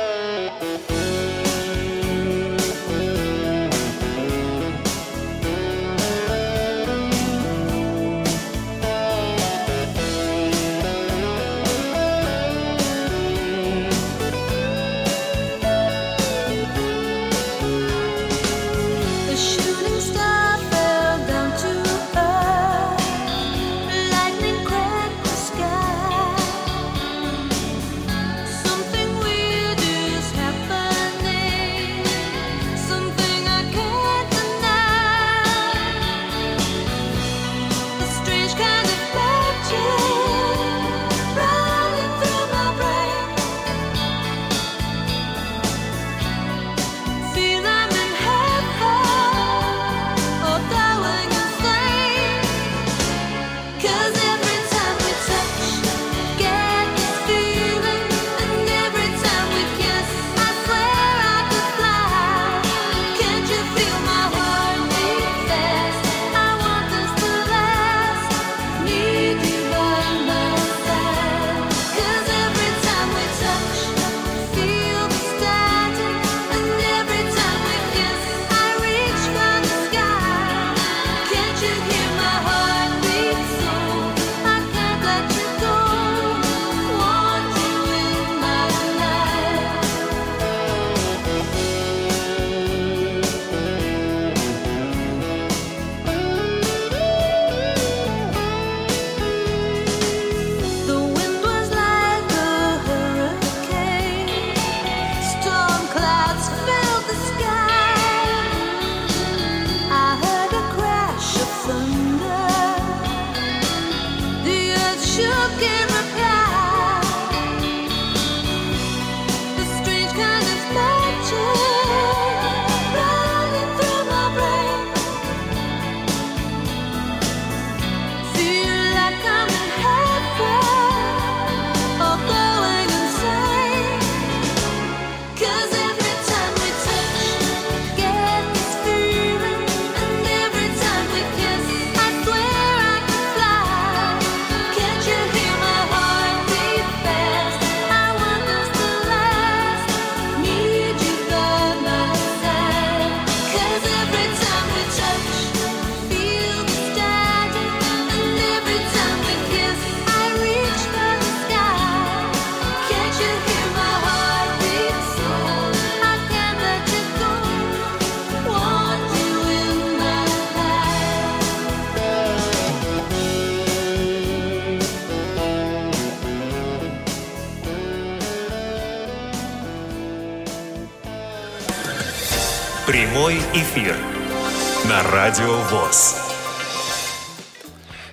Радио ВОЗ.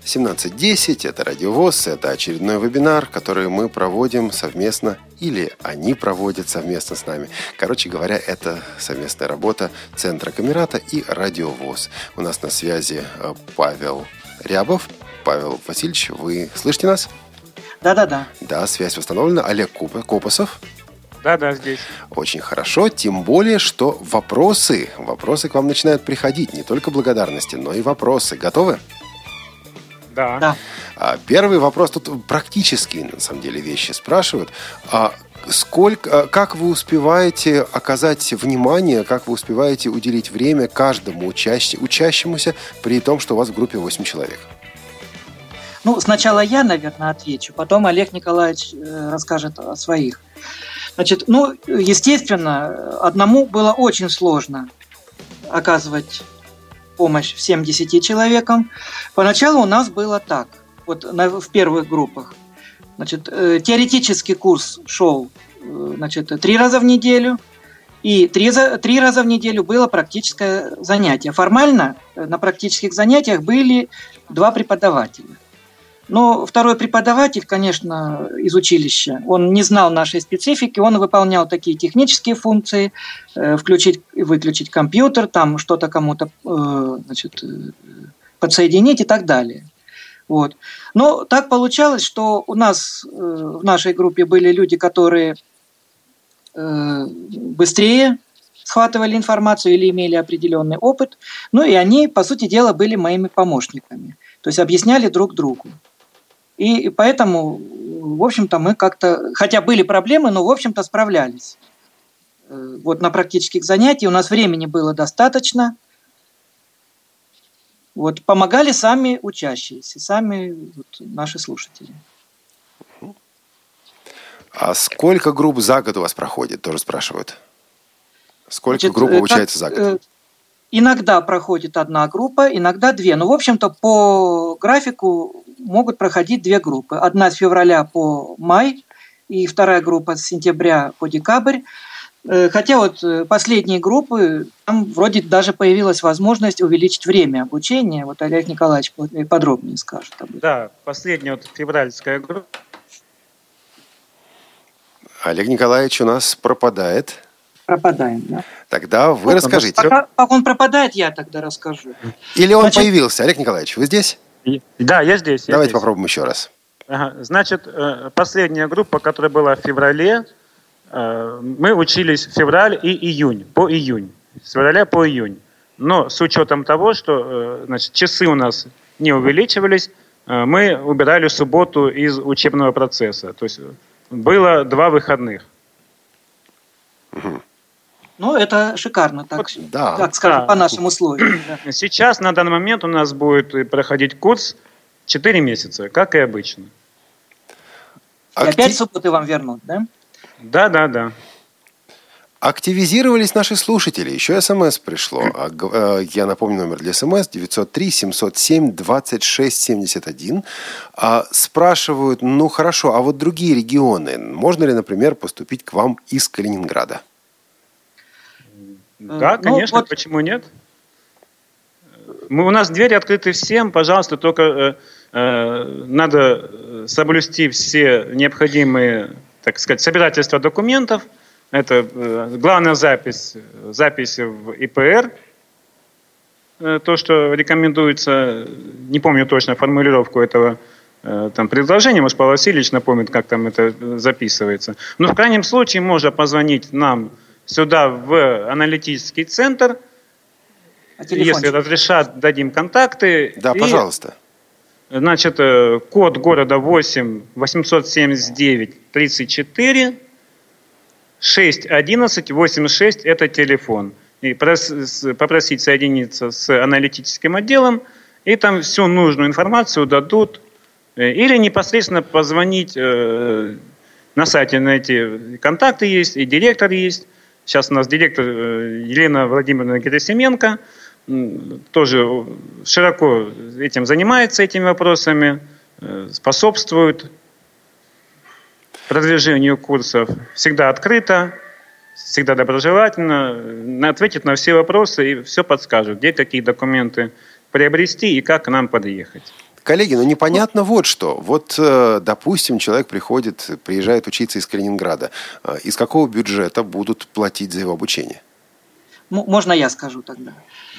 17.10. Это Радиовоз. Это очередной вебинар, который мы проводим совместно или они проводят совместно с нами. Короче говоря, это совместная работа Центра Камерата и Радиовоз. У нас на связи э, Павел Рябов. Павел Васильевич, вы слышите нас? Да-да-да. Да, связь восстановлена. Олег Купа, Копосов. Да, да, здесь. Очень хорошо, тем более, что вопросы, вопросы к вам начинают приходить, не только благодарности, но и вопросы. Готовы? Да. Да. А, Первый вопрос тут практические, на самом деле, вещи спрашивают. А сколько, а, как вы успеваете оказать внимание, как вы успеваете уделить время каждому учащ- учащемуся, при том, что у вас в группе 8 человек? Ну, сначала я, наверное, отвечу, потом Олег Николаевич э, расскажет о своих. Значит, ну, естественно, одному было очень сложно оказывать помощь всем 10 человекам. Поначалу у нас было так, вот на- в первых группах. Значит, э, теоретический курс шел э, значит, три раза в неделю, и три, три раза в неделю было практическое занятие. Формально э, на практических занятиях были два преподавателя. Но второй преподаватель, конечно, из училища, он не знал нашей специфики, он выполнял такие технические функции, э, включить и выключить компьютер, там что-то кому-то э, значит, э, подсоединить и так далее. Вот. Но так получалось, что у нас в нашей группе были люди, которые быстрее схватывали информацию или имели определенный опыт, ну и они, по сути дела, были моими помощниками, то есть объясняли друг другу. И поэтому, в общем-то, мы как-то, хотя были проблемы, но, в общем-то, справлялись. Э, Вот на практических занятиях у нас времени было достаточно. Вот, помогали сами учащиеся, сами вот, наши слушатели. А сколько групп за год у вас проходит, тоже спрашивают. Сколько Значит, групп э, обучается как, за год? э, Иногда проходит одна группа, иногда две. Но, в общем-то, по графику могут проходить две группы. Одна с февраля по май и вторая группа с сентября по декабрь. Э, Хотя вот э, последние группы, там вроде даже появилась возможность увеличить время обучения. Вот Олег Николаевич подробнее скажет об этом. Да, последняя вот февральская группа. Олег Николаевич у нас пропадает. Пропадаем, да? Тогда вы Вот, расскажите. Пока, пока он пропадает, я тогда расскажу. Или он Значит- появился? Олег Николаевич, вы здесь? Да, я здесь. я Давайте здесь. попробуем еще раз. Ага, Значит, э, последняя группа, которая была в феврале, э, мы учились февраль и июнь, по июнь. С февраля по июнь. Но с учетом того, что э, значит, часы у нас не увеличивались, мы убирали субботу из учебного процесса. То есть было два выходных. Ну, это шикарно, так, да. так скажем, Да. по нашим условиям. да. Сейчас, на данный момент, у нас будет проходить курс 4 месяца, как и обычно. И Акти- опять субботы вам вернут, да? Да, да, да. Активизировались наши слушатели. Еще смс пришло. А, э, Я напомню номер для смс 903-707-2671. А, Спрашивают, ну хорошо, а вот другие регионы, можно ли, например, поступить к вам из Калининграда? Да, ну, конечно, вот- почему нет? Мы, у нас двери открыты всем, пожалуйста, только э, э, надо э, соблюсти все необходимые, так сказать, собирательства документов. Это э, главная запись, запись в ИПР, э, то, что рекомендуется, не помню точно формулировку этого э, там, предложения, может, Павел Васильевич напомнит, как там это э, записывается. Но в крайнем случае можно позвонить нам сюда в аналитический центр, А если разрешат, дадим контакты. Да, И, пожалуйста. Значит, э, код города 8 879 34 611 86 это телефон. И попросить соединиться с аналитическим отделом, и там всю нужную информацию дадут. Э, Или непосредственно позвонить э, на сайте, найти контакты есть, и директор есть. Сейчас у нас директор э, Елена Владимировна Герасименко, тоже широко этим занимается, этими вопросами, э, способствует продвижению курсов. Всегда открыто, всегда доброжелательно, ответит на все вопросы и все подскажут, где какие документы приобрести и как к нам подъехать. Коллеги, ну непонятно вот что. Вот, э, допустим, человек приходит, приезжает учиться из Калининграда. Э, из какого бюджета будут платить за его обучение? Можно я скажу тогда?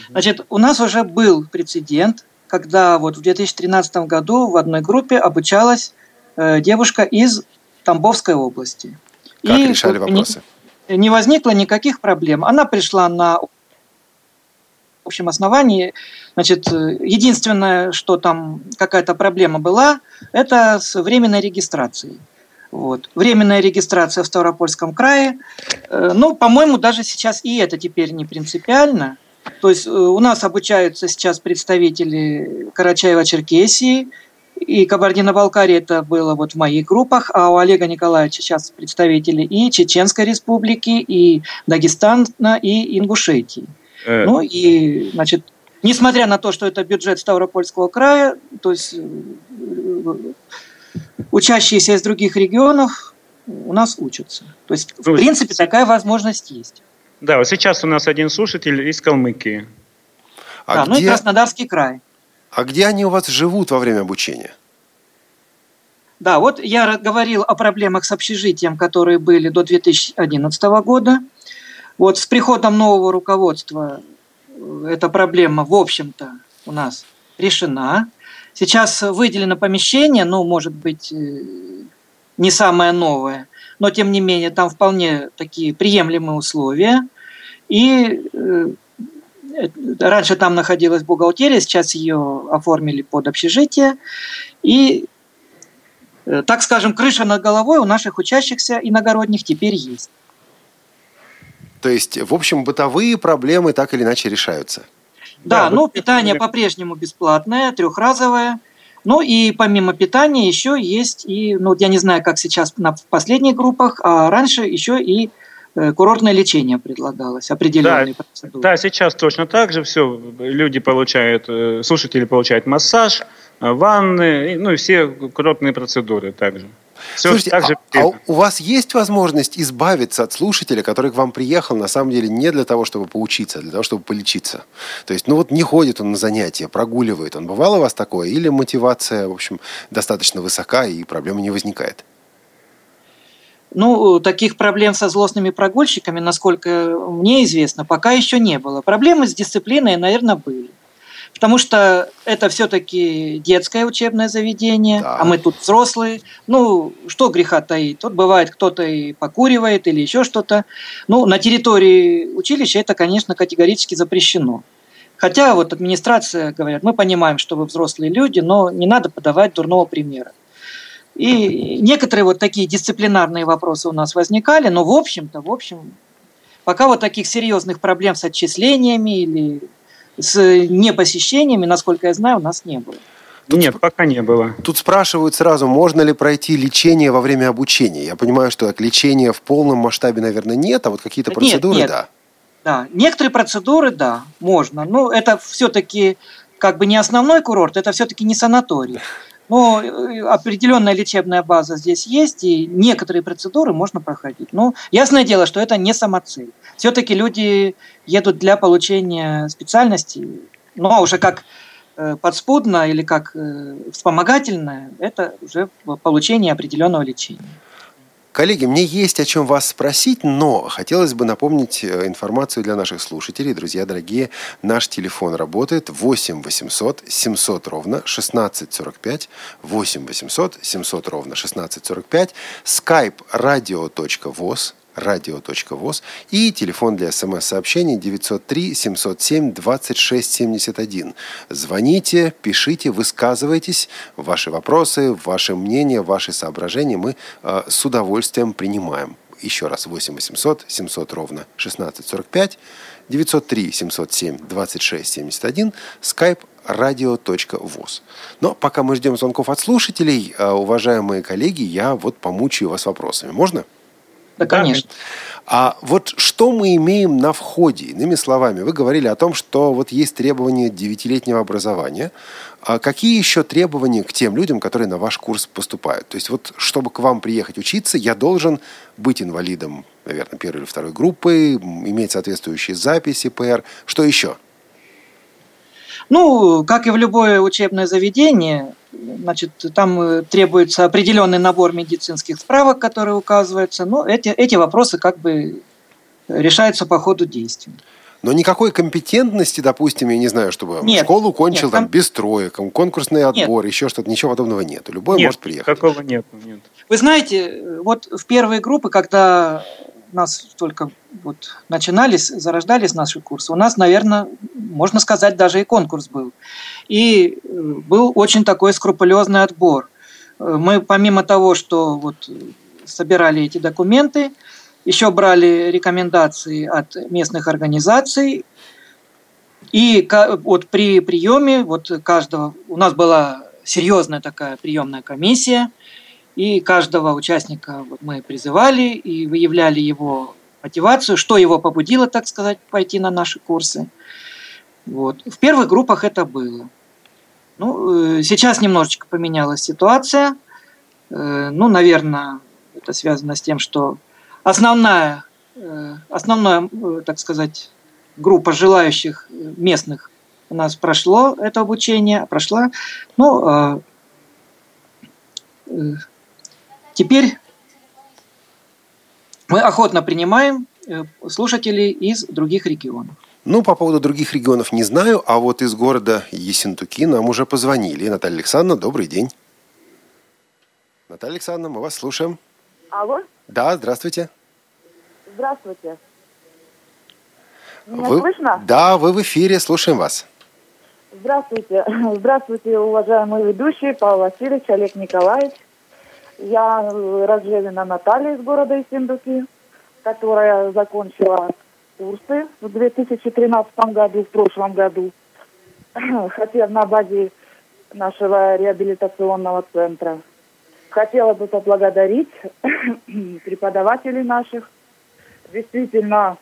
Значит, у нас уже был прецедент, когда вот в 2013 году в одной группе обучалась э, девушка из Тамбовской области. Как и решали вопросы? Не, не возникло никаких проблем. Она пришла на общем основании. Значит, единственное, что там какая-то проблема была, это с временной регистрацией. Вот. Временная регистрация в Ставропольском крае. Э, ну, по-моему, даже сейчас и это теперь не принципиально. То есть э, у нас обучаются сейчас представители Карачаева-Черкесии, и Кабардино-Балкарии это было вот в моих группах, а у Олега Николаевича сейчас представители и Чеченской республики, и Дагестана, и Ингушетии. Э. Ну и, значит, несмотря на то, что это бюджет Ставропольского края, то есть э, учащиеся из других регионов у нас учатся. То есть, в принципе, такая возможность есть. Да, вот сейчас у нас один слушатель из Калмыкии. А да, где... ну и Краснодарский край. А где они у вас живут во время обучения? Да, вот я говорил о проблемах с общежитием, которые были до 2011 года. Вот с приходом нового руководства э, эта проблема, в общем-то, у нас решена. Сейчас выделено помещение, ну, может быть, э, не самое новое, но тем не менее там вполне такие приемлемые условия. И э, раньше там находилась бухгалтерия, сейчас ее оформили под общежитие. И, так скажем, крыша над головой у наших учащихся иногородних теперь есть. То есть, в общем, бытовые проблемы так или иначе решаются. Да, да ну, питание по-прежнему бесплатное, трехразовое. Ну и помимо питания еще есть и, ну я не знаю, как сейчас на, в последних группах, а раньше еще и э, курортное лечение предлагалось, определенные да, процедуры. Да, сейчас точно так же все. Люди получают, э, слушатели получают массаж, э, ванны, ну и все курортные процедуры также. Все Слушайте, так же... а, а у вас есть возможность избавиться от слушателя, который к вам приехал, на самом деле, не для того, чтобы поучиться, а для того, чтобы полечиться? То есть, ну вот не ходит он на занятия, прогуливает он. Бывало у вас такое? Или мотивация, в общем, достаточно высока и проблемы не возникает? Ну, таких проблем со злостными прогульщиками, насколько мне известно, пока еще не было. Проблемы с дисциплиной, наверное, были потому что это все-таки детское учебное заведение, да. а мы тут взрослые. Ну, что греха таить? Тут бывает, кто-то и покуривает или еще что-то. Ну, на территории училища это, конечно, категорически запрещено. Хотя вот администрация говорят, мы понимаем, что вы взрослые люди, но не надо подавать дурного примера. И некоторые вот такие дисциплинарные вопросы у нас возникали, но в общем-то, в общем, пока вот таких серьезных проблем с отчислениями или с непосещениями, насколько я знаю, у нас не было. Тут Нет, пока не было. Тут спрашивают сразу, можно ли пройти лечение во время обучения. Я понимаю, что так, лечения в полном масштабе, наверное, нет, а вот какие-то процедуры, нет, нет. да. Да, некоторые процедуры, да, можно. Но это все-таки как бы не основной курорт, это все-таки не санаторий. Но э, определенная лечебная база здесь есть, и некоторые процедуры можно проходить. Но ясное дело, что это не самоцель. Все-таки люди едут для получения специальности, ну а уже как э, подспудно или как э, вспомогательное, это уже получение определенного лечения. Коллеги, мне есть о чем вас спросить, но хотелось бы напомнить э, информацию для наших слушателей. Друзья дорогие, наш телефон работает 8 800 700 ровно 1645, 8 800 700 ровно 1645, skype radio.voz, radio.voz и телефон для смс-сообщений 903 707 26 71. Звоните, пишите, высказывайтесь, ваши вопросы, ваши мнения, ваши соображения мы э, с удовольствием принимаем. Еще раз, 8 800 700 ровно 1645, 903 707 26 71, skype radio.voz. Но пока мы ждем звонков от слушателей, э, уважаемые коллеги, я вот помучаю вас вопросами. Можно? Да, конечно. А вот что мы имеем на входе? Иными словами, вы говорили о том, что вот есть требования девятилетнего образования. А какие еще требования к тем людям, которые на ваш курс поступают? То есть вот, чтобы к вам приехать учиться, я должен быть инвалидом, наверное, первой или второй группы, иметь соответствующие записи ПР. Что еще? Ну, как и в любое учебное заведение, значит, там э, требуется определенный набор медицинских справок, которые указываются. Но эти, эти вопросы как бы решаются по ходу действия. Но никакой компетентности, допустим, я не знаю, чтобы нет, школу кончил нет, там, там без троек, конкурсный отбор, нет. еще что-то, ничего подобного нет. Любой нет, может приехать. Такого нет, нет. Вы знаете, вот в первые группы, когда нас только вот начинались, зарождались наши курсы, у нас, наверное, можно сказать, даже и конкурс был. И э, был очень такой скрупулезный отбор. Э, мы помимо того, что вот собирали эти документы, еще брали рекомендации от местных организаций. И вот при приеме вот каждого, у нас была серьезная такая приемная комиссия, и каждого участника мы призывали и выявляли его мотивацию, что его побудило, так сказать, пойти на наши курсы. Вот. В первых группах это было. Ну, э, сейчас немножечко поменялась ситуация. Э, ну, наверное, это связано с тем, что основная, э, основная, так сказать, группа желающих местных у нас прошло это обучение, прошла. Ну, а, теперь мы охотно принимаем слушателей из других регионов. Ну, по поводу других регионов не знаю, а вот из города Ессентуки нам уже позвонили. Наталья Александровна, добрый день. Наталья Александровна, мы вас слушаем. Алло? Да, здравствуйте. Здравствуйте. Меня вы... слышно? Да, вы в эфире, слушаем вас. Здравствуйте. Здравствуйте, уважаемые ведущие, Павел Васильевич, Олег Николаевич. Я Разжевина Наталья из города Ессентуки, которая закончила курсы в 2013 году, в прошлом году, хотя на базе нашего реабилитационного центра. Хотела бы поблагодарить преподавателей наших. Действительно,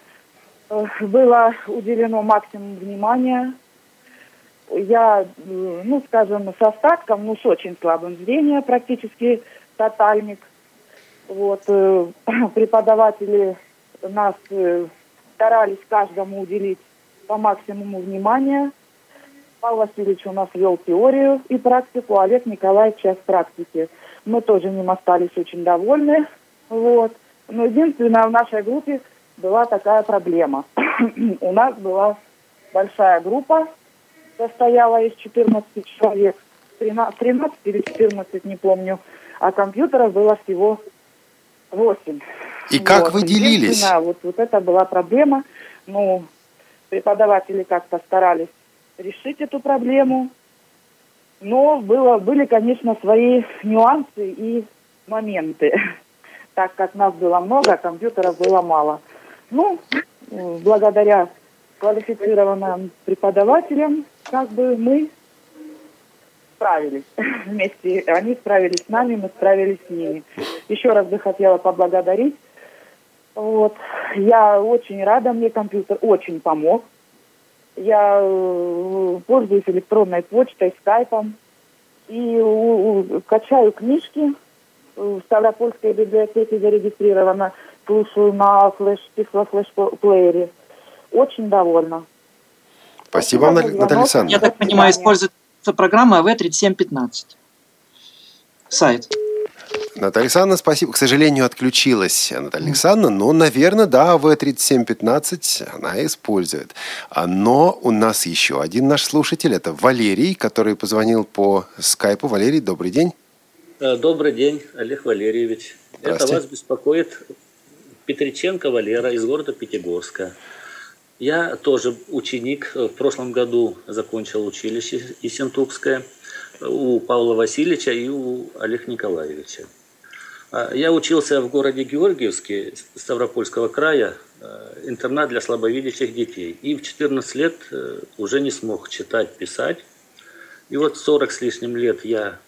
э, было уделено максимум внимания. Я, э, ну, скажем, с остатком, ну, с очень слабым зрением, практически тотальник. Вот, э, преподаватели нас старались каждому уделить по максимуму внимания. Павел Васильевич у нас вел теорию и практику, а Олег Николаевич сейчас практики. Мы тоже ним остались очень довольны. Вот. Но единственное, в нашей группе была такая проблема. у нас была большая группа, состояла из 14 человек, 13, 13 или 14, не помню, а компьютеров было всего 8. И как вот. вы делились? Вот, вот это была проблема. Ну, преподаватели как-то старались решить эту проблему. Но было, были, конечно, свои нюансы и моменты. Так как нас было много, а компьютеров было мало. Ну, благодаря квалифицированным преподавателям, как бы мы справились вместе. Они справились с нами, мы справились с ними. Еще раз бы хотела поблагодарить вот. Я очень рада, мне компьютер очень помог. Я э, пользуюсь электронной почтой, скайпом и качаю книжки. В Ставропольской библиотеке зарегистрировано. Слушаю на флеш, тифло-флеш-плеере. Очень довольна. Спасибо вам, Наталья Александровна. Я так понимаю, используется программа АВ-3715. Сайт. Наталья Александровна, спасибо. К сожалению, отключилась Наталья Александровна, но, наверное, да, В3715 она использует. А, но у нас еще один наш слушатель, это Валерий, который позвонил по скайпу. Валерий, добрый день. Э, добрый день, Олег Валерьевич. Это вас беспокоит Петриченко Валера из города Пятигорска. Я тоже ученик. В прошлом году закончил училище Исентукское у Павла Васильевича и у Олега Николаевича. А, я учился в городе Георгиевске Ставропольского края, э, интернат для слабовидящих детей. И в 14 лет э, уже не смог читать, писать. И вот 40 с лишним лет я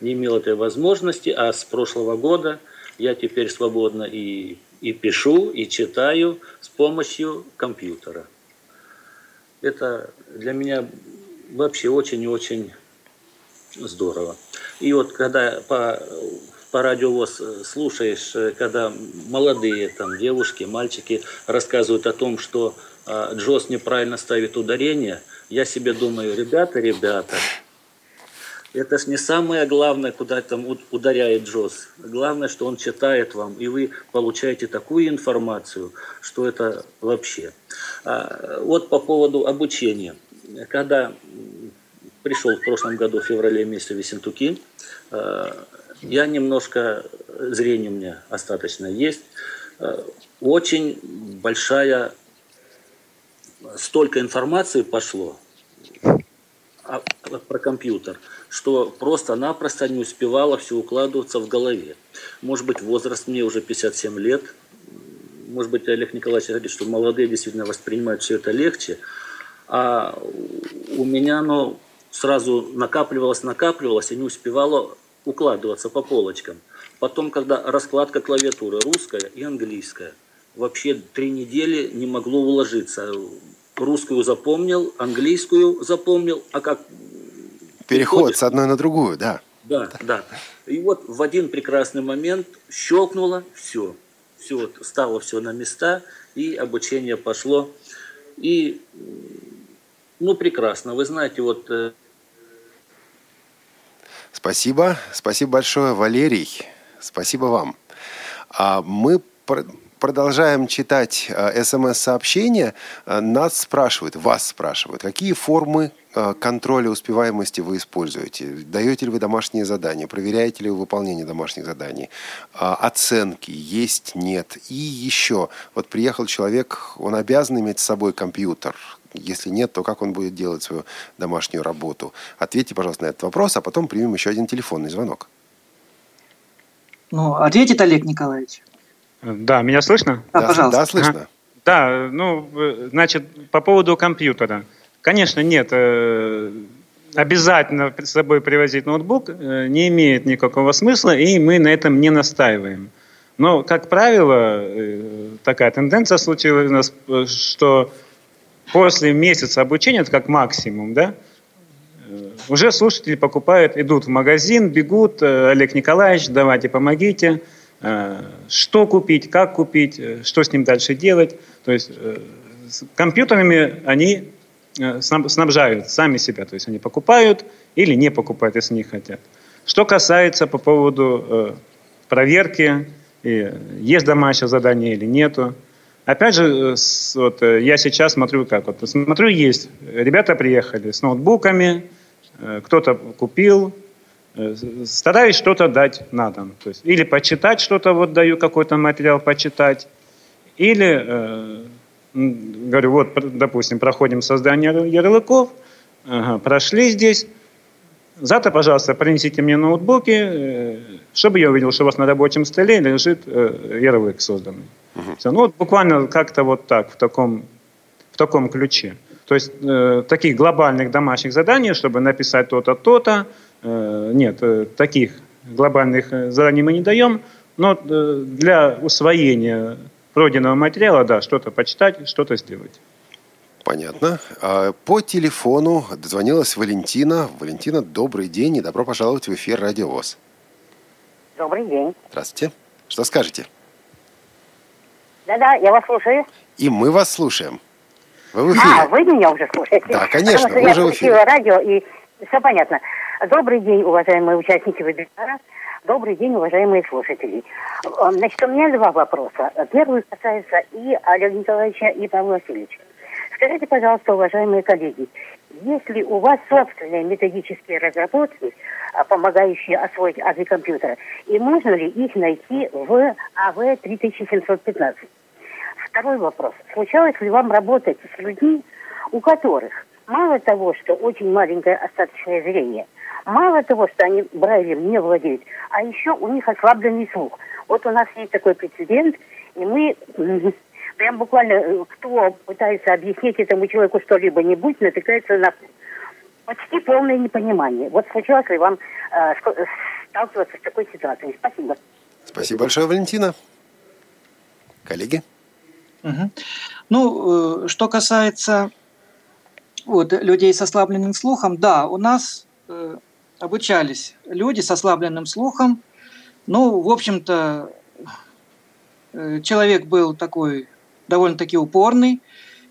не имел этой возможности, а с прошлого года я теперь свободно и и пишу, и читаю с помощью компьютера. Это для меня вообще очень и очень здорово. И вот когда по, по радиовоз слушаешь, когда молодые там девушки, мальчики рассказывают о том, что э, Джос неправильно ставит ударение, я себе думаю, ребята, ребята, это ж не самое главное, куда там ударяет Джос. Главное, что он читает вам, и вы получаете такую информацию, что это вообще. А, вот по поводу обучения. Когда пришел в прошлом году, в феврале месяце в Ессентуки, а, я немножко, зрение у меня остаточно есть, а, очень большая, столько информации пошло про компьютер – что просто-напросто не успевала все укладываться в голове. Может быть, возраст мне уже 57 лет. Может быть, Олег Николаевич говорит, что молодые действительно воспринимают все это легче. А у меня оно сразу накапливалось, накапливалось, и не успевало укладываться по полочкам. Потом, когда раскладка клавиатуры русская и английская, вообще три недели не могло уложиться. Русскую запомнил, английскую запомнил, а как Переход с одной на другую, да. Да, да. И вот в один прекрасный момент щелкнуло, все. Все, стало все на места, и обучение пошло. И, ну, прекрасно. Вы знаете, вот... Э, Спасибо. Спасибо большое, Валерий. Спасибо вам. А мы продолжаем читать э, смс-сообщения. Э, нас спрашивают, вас спрашивают, какие формы Э, контроля успеваемости вы используете? Даете ли вы домашние задания? Проверяете ли вы выполнение домашних заданий? А, оценки есть, нет? И еще, вот приехал человек, он обязан иметь с собой компьютер. Если нет, то как он будет делать свою домашнюю работу? Ответьте, пожалуйста, на этот вопрос, а потом примем еще один телефонный звонок. Ну, ответит Олег Николаевич. Да, меня слышно? Да, да пожалуйста. Да, слышно. Ага. Да, ну, значит, по поводу компьютера – Конечно, нет. Э, обязательно с собой привозить ноутбук э, не имеет никакого смысла, и мы на этом не настаиваем. Но, как правило, э, такая тенденция случилась у нас, что после месяца обучения, это как максимум, да, уже слушатели покупают, идут в магазин, бегут, Олег Николаевич, давайте помогите, что купить, как купить, что с ним дальше делать. То есть с компьютерами они Э, снабжают сами себя, то есть они покупают или не покупают, если не хотят. Что касается по поводу э, проверки, есть домашнее задание или нету. Опять же, э, вот, я сейчас смотрю как. Вот, смотрю, есть. Ребята приехали с ноутбуками, кто-то купил, стараюсь что-то дать на дом. То есть, или почитать что-то, вот даю какой-то материал почитать, или говорю, вот, допустим, проходим создание ярлыков, ага, прошли здесь, завтра, пожалуйста, принесите мне ноутбуки, э, чтобы я увидел, что у вас на рабочем столе лежит э, ярлык созданный. Угу. Все, ну, вот буквально как-то вот так, в таком, в таком ключе. То есть э, таких глобальных домашних заданий, чтобы написать то-то, то-то, э, нет, э, таких глобальных э, заданий мы не даем, но э, для усвоения пройденного материала, да, что-то почитать, что-то сделать. Понятно. А, по телефону дозвонилась Валентина. Валентина, добрый день и добро пожаловать в эфир Радио ВОЗ. Добрый день. Здравствуйте. Что скажете? Да-да, я вас слушаю. И мы вас слушаем. Вы в эфире. А, вы меня уже слушаете? Да, конечно, Потому что вы уже в эфире. радио, и все понятно. Добрый день, уважаемые участники вебинара. Добрый день, уважаемые слушатели. Э, значит, у меня два вопроса. Первый касается и Олега Николаевича, и Павла Васильевича. Скажите, пожалуйста, уважаемые коллеги, есть ли у вас собственные методические разработки, а, помогающие освоить компьютера, и можно ли их найти в АВ-3715? Второй вопрос. Случалось ли вам работать с людьми, у которых мало того, что очень маленькое остаточное зрение – Мало того, что они Брайлем не владеют, а еще у них ослабленный слух. Вот у нас есть такой прецедент, и мы прям буквально, э, кто пытается объяснить этому человеку что-либо нибудь, натыкается на почти полное непонимание. Вот случалось ли вам э, сталкиваться с такой ситуацией? Спасибо. Спасибо большое, Валентина. Коллеги? Угу. Ну, э, что касается вот, людей с ослабленным слухом, да, у нас э, обучались люди с ослабленным слухом. Ну, в общем-то, э, человек был такой довольно-таки упорный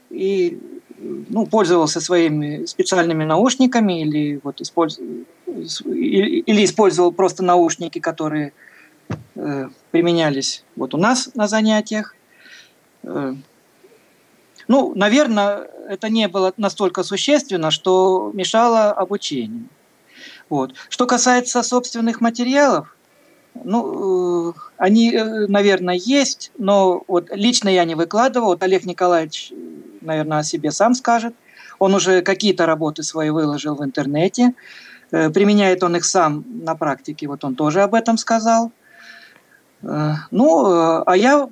и ну, пользовался своими специальными наушниками или, вот, использ... или, использовал просто наушники, которые э, применялись вот у нас на занятиях. Э, ну, наверное, это не было настолько существенно, что мешало обучению. Вот. Что касается собственных материалов, ну, э, они, э, наверное, есть, но вот лично я не выкладывал. Вот Олег Николаевич, наверное, о себе сам скажет. Он уже какие-то работы свои выложил в интернете. Э, применяет он их сам на практике, вот он тоже об этом сказал. Ну, а я,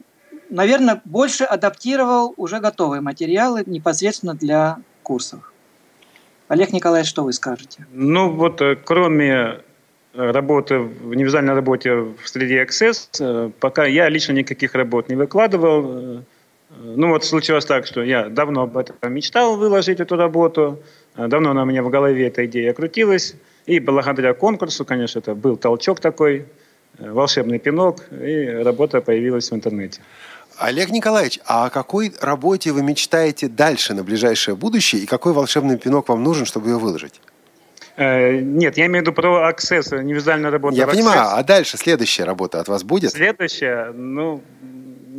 наверное, больше адаптировал уже готовые материалы непосредственно для курсов. Олег Николаевич, что вы скажете? Ну вот кроме работы в универсальной работе в среде Access, э, пока я лично никаких работ не выкладывал. Э, ну вот случилось так, что я давно об этом мечтал выложить эту работу, э, давно она у меня в голове эта идея крутилась, и благодаря конкурсу, конечно, это был толчок такой, волшебный пинок, и работа появилась в интернете. Олег Николаевич, а о какой работе вы мечтаете дальше на ближайшее будущее, и какой волшебный пинок вам нужен, чтобы ее выложить? Э, нет, я имею в виду про Access, универсальную работу. Я понимаю, а дальше следующая работа от вас будет? Следующая, ну,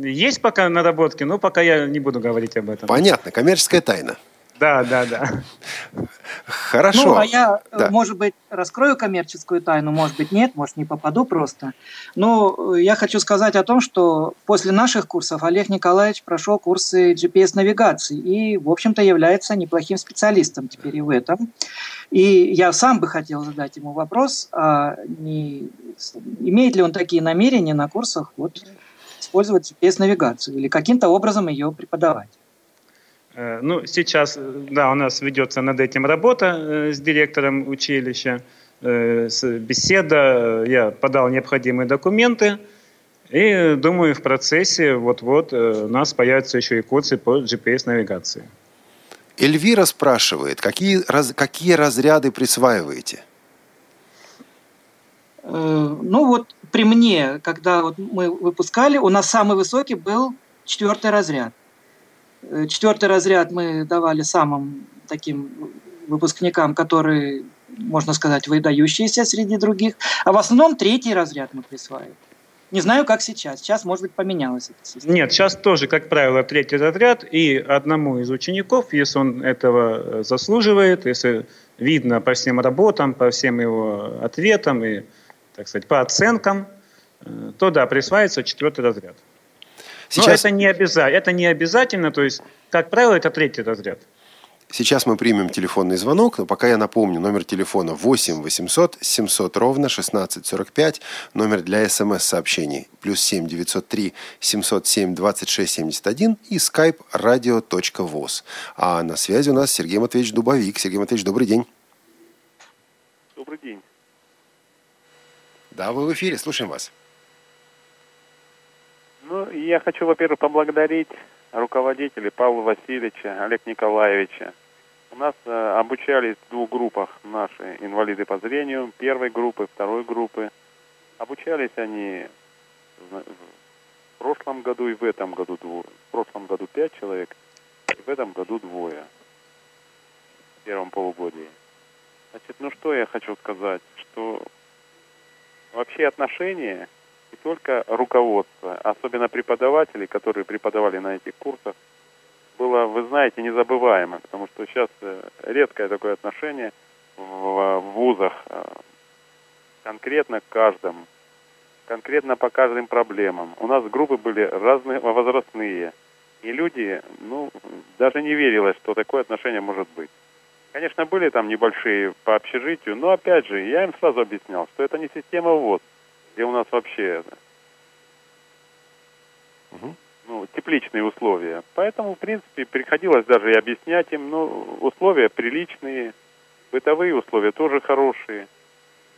есть пока наработки, но пока я не буду говорить об этом. Понятно, коммерческая тайна. Да, да, да. Хорошо. Ну, а я, да. может быть, раскрою коммерческую тайну, может быть, нет, может, не попаду просто. Но я хочу сказать о том, что после наших курсов Олег Николаевич прошел курсы GPS-навигации и, в общем-то, является неплохим специалистом теперь и в этом. И я сам бы хотел задать ему вопрос, а не, имеет ли он такие намерения на курсах вот, использовать GPS-навигацию или каким-то образом ее преподавать. Э, ну, сейчас, э, да, у нас ведется над этим работа э, с директором училища, беседа, я подал необходимые документы, и думаю, в процессе вот-вот у нас появятся еще и курсы по GPS-навигации. Эльвира спрашивает, какие, раз, какие разряды присваиваете? Ну вот при мне, когда вот мы выпускали, у нас самый высокий был четвертый разряд – четвертый разряд мы давали самым таким выпускникам, которые, можно сказать, выдающиеся среди других. А в основном третий разряд мы присваиваем. Не знаю, как сейчас. Сейчас, может быть, поменялось это. Нет, сейчас тоже, как правило, третий разряд. И одному из учеников, если он этого э, заслуживает, если видно по всем работам, по всем его ответам и, так сказать, по оценкам, э, то да, присваивается четвертый разряд. Сейчас... Но это не, обяза... это не обязательно, то есть, как правило, это третий разряд. Сейчас мы примем телефонный звонок, но пока я напомню, номер телефона 8 800 700 ровно 1645, номер для смс-сообщений плюс 7 903 707 26 71 и skype radio.voz. А на связи у нас Сергей Матвеевич Дубовик. Сергей Матвеевич, добрый день. Добрый день. Да, вы в эфире, слушаем вас. Ну, я хочу, во-первых, поблагодарить руководителей Павла Васильевича, Олег Николаевича. У нас э, обучались в двух группах наши инвалиды по зрению, первой группы, второй группы. Обучались они в прошлом году и в этом году двое. В прошлом году пять человек, и в этом году двое. В первом полугодии. Значит, ну что я хочу сказать, что вообще отношения не только руководство, особенно преподаватели, которые преподавали на этих курсах, было, вы знаете, незабываемо, потому что сейчас э, редкое такое отношение в вузах э, конкретно к каждому, конкретно по каждым проблемам. У нас группы были разные возрастные, и люди, ну, даже не верилось, что такое отношение может быть. Конечно, были там небольшие по общежитию, но опять же, я им сразу объяснял, что это не система ВОЗ где у нас вообще угу. ну, тепличные условия. Поэтому, в принципе, приходилось даже и объяснять им, ну, условия приличные, бытовые условия тоже хорошие.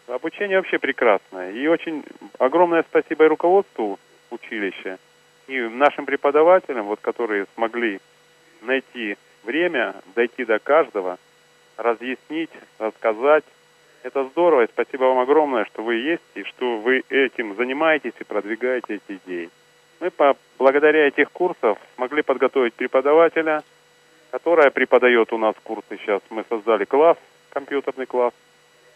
Обучение вообще прекрасное. И очень огромное спасибо и руководству училища, И нашим преподавателям, вот, которые смогли найти время, дойти до каждого, разъяснить, рассказать, это здорово, и спасибо вам огромное, что вы есть, и что вы этим занимаетесь и продвигаете эти идеи. Мы по, благодаря этих курсов смогли подготовить преподавателя, которая преподает у нас курсы сейчас. Мы создали класс, компьютерный класс,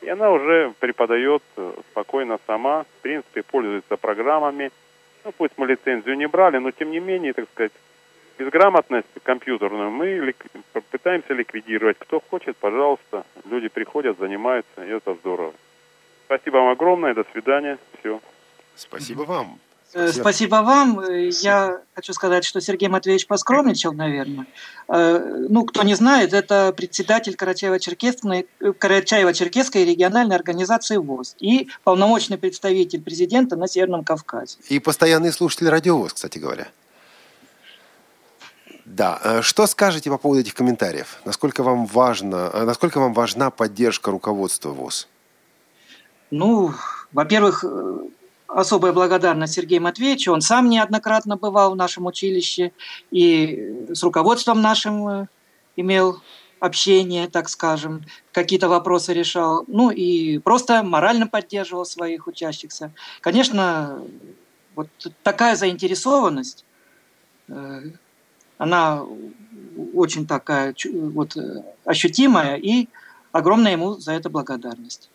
и она уже преподает э, спокойно сама, в принципе, пользуется программами. Ну, пусть мы лицензию не брали, но тем не менее, так сказать, безграмотность компьютерную мы лик... пытаемся ликвидировать. Кто хочет, пожалуйста, люди приходят, занимаются, и это здорово. Спасибо вам огромное, до свидания, все. Спасибо вам. Э, спасибо. Спасибо вам. Э, я хочу сказать, что Сергей Матвеевич поскромничал, наверное. Э, ну, кто не знает, это председатель Карачаево-Черкесской, Карачаево-Черкесской региональной организации ВОЗ и полномочный представитель президента на Северном Кавказе. И постоянный слушатель радиовоз, кстати говоря. Да, что скажете по поводу этих комментариев? Насколько вам важно, насколько вам важна поддержка руководства ВОЗ? Ну, во-первых, особая благодарность Сергею Матвеевичу. Он сам неоднократно бывал в нашем училище и с руководством нашим э, имел общение, так скажем, какие-то вопросы решал, ну и просто морально поддерживал своих учащихся. Конечно, вот такая заинтересованность, э, она очень такая вот э, ощутимая, и огромная ему за это благодарность.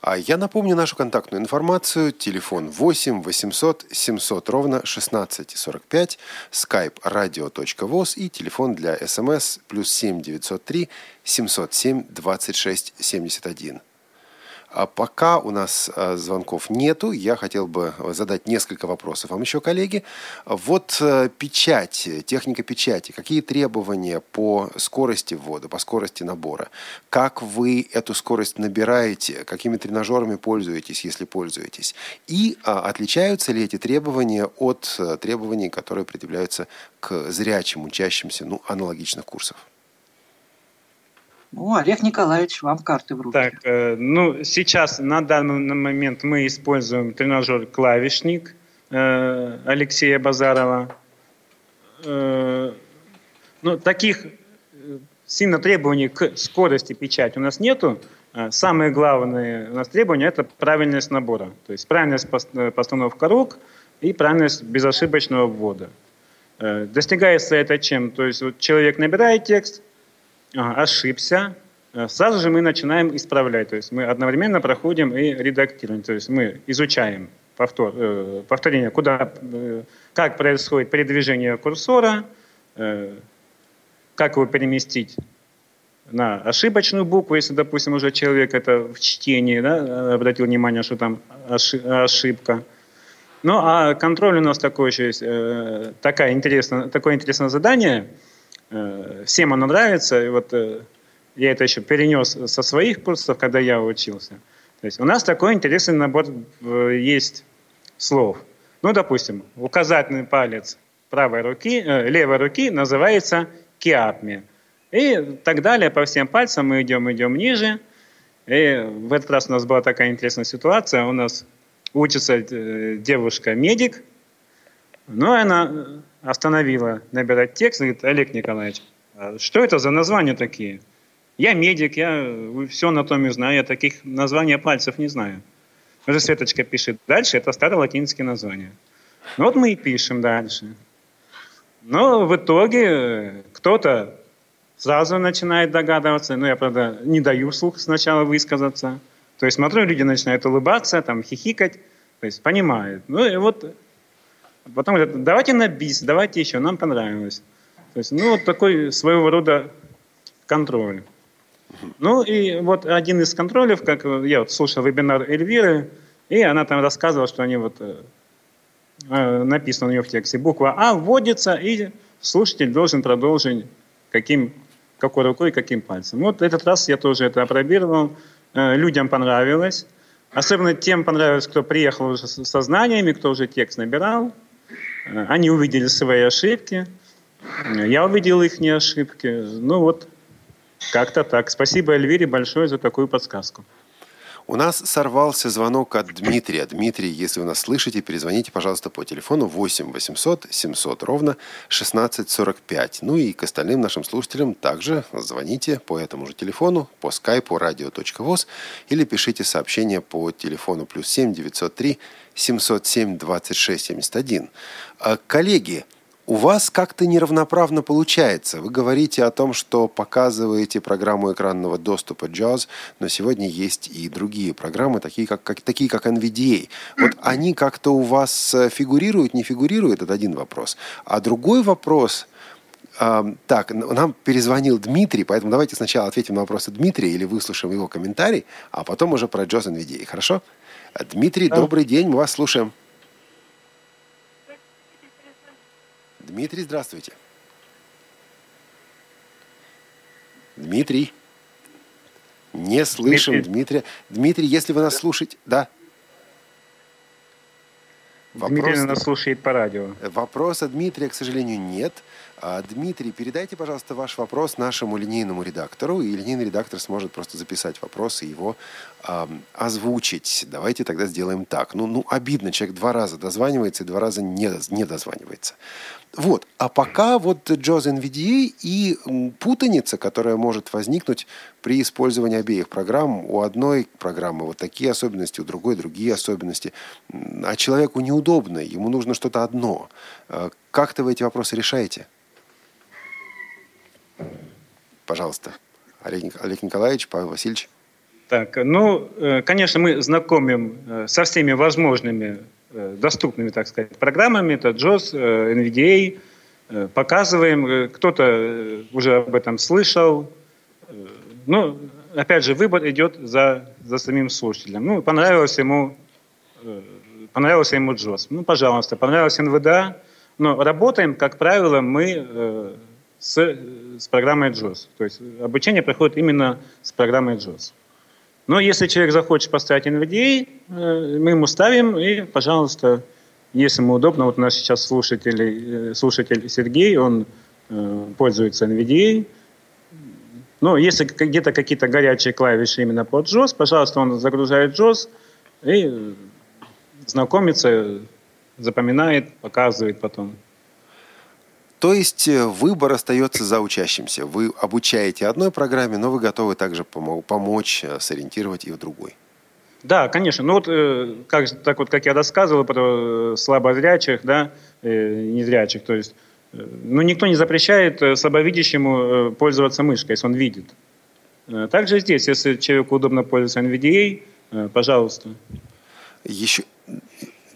А я напомню нашу контактную информацию. Телефон 8 800 700 ровно 1645, skype radio.voz и телефон для смс плюс 7 903 707 26 71. А пока у нас а, звонков нету, я хотел бы задать несколько вопросов вам еще, коллеги. Вот э, печать, техника печати. Какие требования по скорости ввода, по скорости набора? Как вы эту скорость набираете? Какими тренажерами пользуетесь, если пользуетесь? И а, отличаются ли эти требования от э, требований, которые предъявляются к зрячим, учащимся ну, аналогичных курсов? Ну, Олег Николаевич, вам карты в руки. Так, э, ну, сейчас на данный момент мы используем тренажер «Клавишник» э, Алексея Базарова. Э, ну, таких э, сильно требований к скорости печати у нас нету. Э, самое главное у нас требование – это правильность набора. То есть правильность э, постановка рук и правильность безошибочного ввода. Достигается это чем? То есть вот человек набирает текст – ошибся, э, сразу же мы начинаем исправлять. То есть мы одновременно проходим и редактируем. То есть мы изучаем повтор, э, повторение, куда, э, как происходит передвижение курсора, как его переместить на ошибочную букву, если, допустим, уже человек это в чтении да, обратил внимание, что там ошибка. Ну, а контроль у нас такое еще есть, такая интересная, такое интересное задание – Э, всем оно нравится. И вот э, я это еще перенес со своих курсов, когда я учился. То есть у нас такой интересный набор э, есть слов. Ну, допустим, указательный палец правой руки, э, левой руки называется киапми. И так далее по всем пальцам мы идем, идем ниже. И в этот раз у нас была такая интересная ситуация. У нас учится девушка-медик, но она остановила набирать текст и говорит, Олег Николаевич, а что это за названия такие? Я медик, я все анатомию знаю, я таких названий пальцев не знаю. Уже Светочка пишет дальше, это старолатинские названия. Ну вот мы и пишем дальше. Но в итоге кто-то сразу начинает догадываться, ну я, правда, не даю слух сначала высказаться. То есть смотрю, люди начинают улыбаться, там, хихикать, то есть понимают. Ну и вот Потом говорят, давайте на бис, давайте еще, нам понравилось. То есть, ну, вот такой своего рода контроль. Ну, и вот один из контролев, как я вот слушал вебинар Эльвиры, и она там рассказывала, что они вот э, э написано у нее в тексте, буква А вводится, и слушатель должен продолжить каким, какой рукой, каким пальцем. Вот этот раз я тоже это опробировал, э, людям понравилось, особенно тем понравилось, кто приехал уже со знаниями, кто уже текст набирал, они увидели свои ошибки, я увидел их не ошибки. Ну вот, как-то так. Спасибо Эльвире большое за такую подсказку. У нас сорвался звонок от Дмитрия. Дмитрий, если вы нас слышите, перезвоните, пожалуйста, по телефону 8 800 700 ровно 1645. Ну и к остальным нашим слушателям также звоните по этому же телефону, по скайпу radio.voz или пишите сообщение по телефону плюс 7 903 707 26 71. Коллеги, у вас как-то неравноправно получается. Вы говорите о том, что показываете программу экранного доступа JAWS, но сегодня есть и другие программы, такие как, как, такие как NVDA. Вот они как-то у вас э, фигурируют, не фигурируют? Это один вопрос. А другой вопрос э, – так, нам перезвонил Дмитрий, поэтому давайте сначала ответим на вопросы Дмитрия или выслушаем его комментарий, а потом уже про JAWS NVDA, хорошо? Дмитрий, да. добрый день, мы вас слушаем. Дмитрий, здравствуйте. Дмитрий. Не слышим Дмитрий. Дмитрия. Дмитрий, если вы нас слушаете... Да. Вопрос... Дмитрий нас слушает по радио. Вопроса Дмитрия, к сожалению, нет. А, Дмитрий, передайте, пожалуйста, ваш вопрос нашему линейному редактору, и линейный редактор сможет просто записать вопрос и его э, озвучить. Давайте тогда сделаем так. Ну, ну, обидно, человек два раза дозванивается и два раза не, не дозванивается. Вот. А пока вот JAWS NVDA и путаница, которая может возникнуть при использовании обеих программ. У одной программы вот такие особенности, у другой другие особенности. А человеку неудобно, ему нужно что-то одно. А как-то вы эти вопросы решаете? Пожалуйста. Олег Николаевич, Павел Васильевич. Так, ну, э, конечно, мы знакомим э, со всеми возможными Э, доступными, так сказать, программами, это JOS, NVDA, показываем, кто-то уже об этом слышал. Ну, опять же, выбор идет за, за самим слушателем. Ну, понравилось ему, понравился ему JOS. Ну, пожалуйста, понравился NVDA, но работаем, как правило, мы с, с программой JOS. То есть обучение проходит именно с программой JOS. Но если человек захочет поставить NVDA, э, мы ему ставим, и, пожалуйста, если ему удобно, вот у нас сейчас слушатель, э, слушатель Сергей, он э, пользуется NVDA. Но если где-то какие-то горячие клавиши именно под JOS, пожалуйста, он загружает JOS и знакомится, запоминает, показывает потом. То есть э, выбор остается за учащимся. Вы обучаете одной программе, но вы готовы также помочь э, сориентировать и в другой. Да, конечно. Ну вот, э, как, так вот, как я рассказывал про слабозрячих, да, незрячих, то есть, ну, никто не запрещает слабовидящему пользоваться мышкой, если он видит. Также здесь, если человеку удобно пользоваться NVDA, пожалуйста. Еще,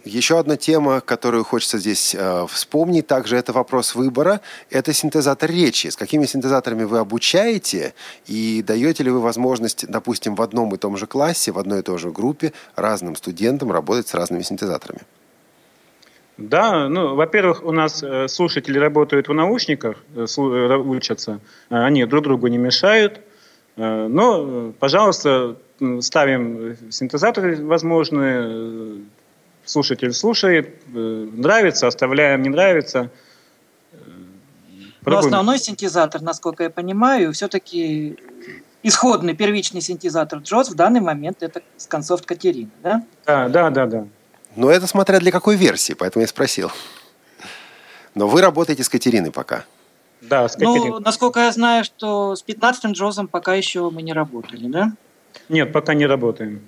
еще одна тема, которую хочется здесь э, вспомнить, также это вопрос выбора. Это синтезатор речи. С какими синтезаторами вы обучаете и даете ли вы возможность, допустим, в одном и том же классе, в одной и той же группе разным студентам работать с разными синтезаторами? Да, ну, во-первых, у нас э, слушатели работают в наушниках, э, э учатся, они друг другу не мешают. Но, пожалуйста, ставим синтезаторы возможные, слушатель слушает, э, нравится, оставляем, не нравится. Но основной синтезатор, насколько я понимаю, все-таки исходный первичный синтезатор Джоз в данный момент это с концов Катерины, да? Да, да, да, да. Но это смотря для какой версии, поэтому я спросил. Но вы работаете с Катериной пока. Да, с Катериной. Ну, насколько я знаю, что с 15-м Джозом пока еще мы не работали, да? Нет, пока не работаем.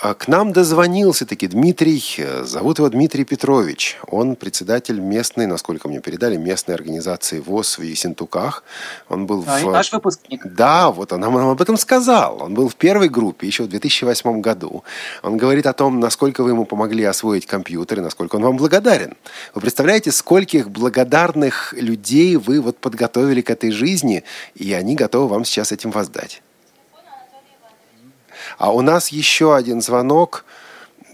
А к нам дозвонился таки Дмитрий, э, зовут его Дмитрий Петрович. Он председатель местной, насколько мне передали, местной организации ВОЗ в Ессентуках. Он был а, в... наш выпускник. Да, вот он нам об этом сказал. Он был в первой группе еще в 2008 году. Он говорит о том, насколько вы ему помогли освоить компьютер и насколько он вам благодарен. Вы представляете, скольких благодарных людей вы вот подготовили к этой жизни, и они готовы вам сейчас этим воздать. А у нас еще один звонок.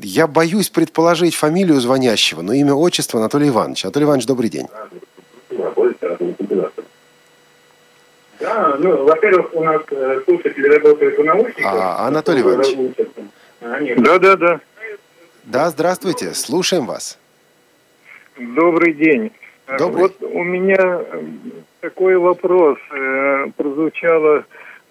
Я боюсь предположить фамилию звонящего, но имя, отчество Анатолий Иванович. Анатолий Иванович, добрый день. Да, ну, во-первых, у нас э, слушатели работают в наушниках. А, Анатолий Иванович. Да, да, да. Да, здравствуйте, слушаем вас. Добрый день. Добрый. Вот у меня такой вопрос. Э, прозвучало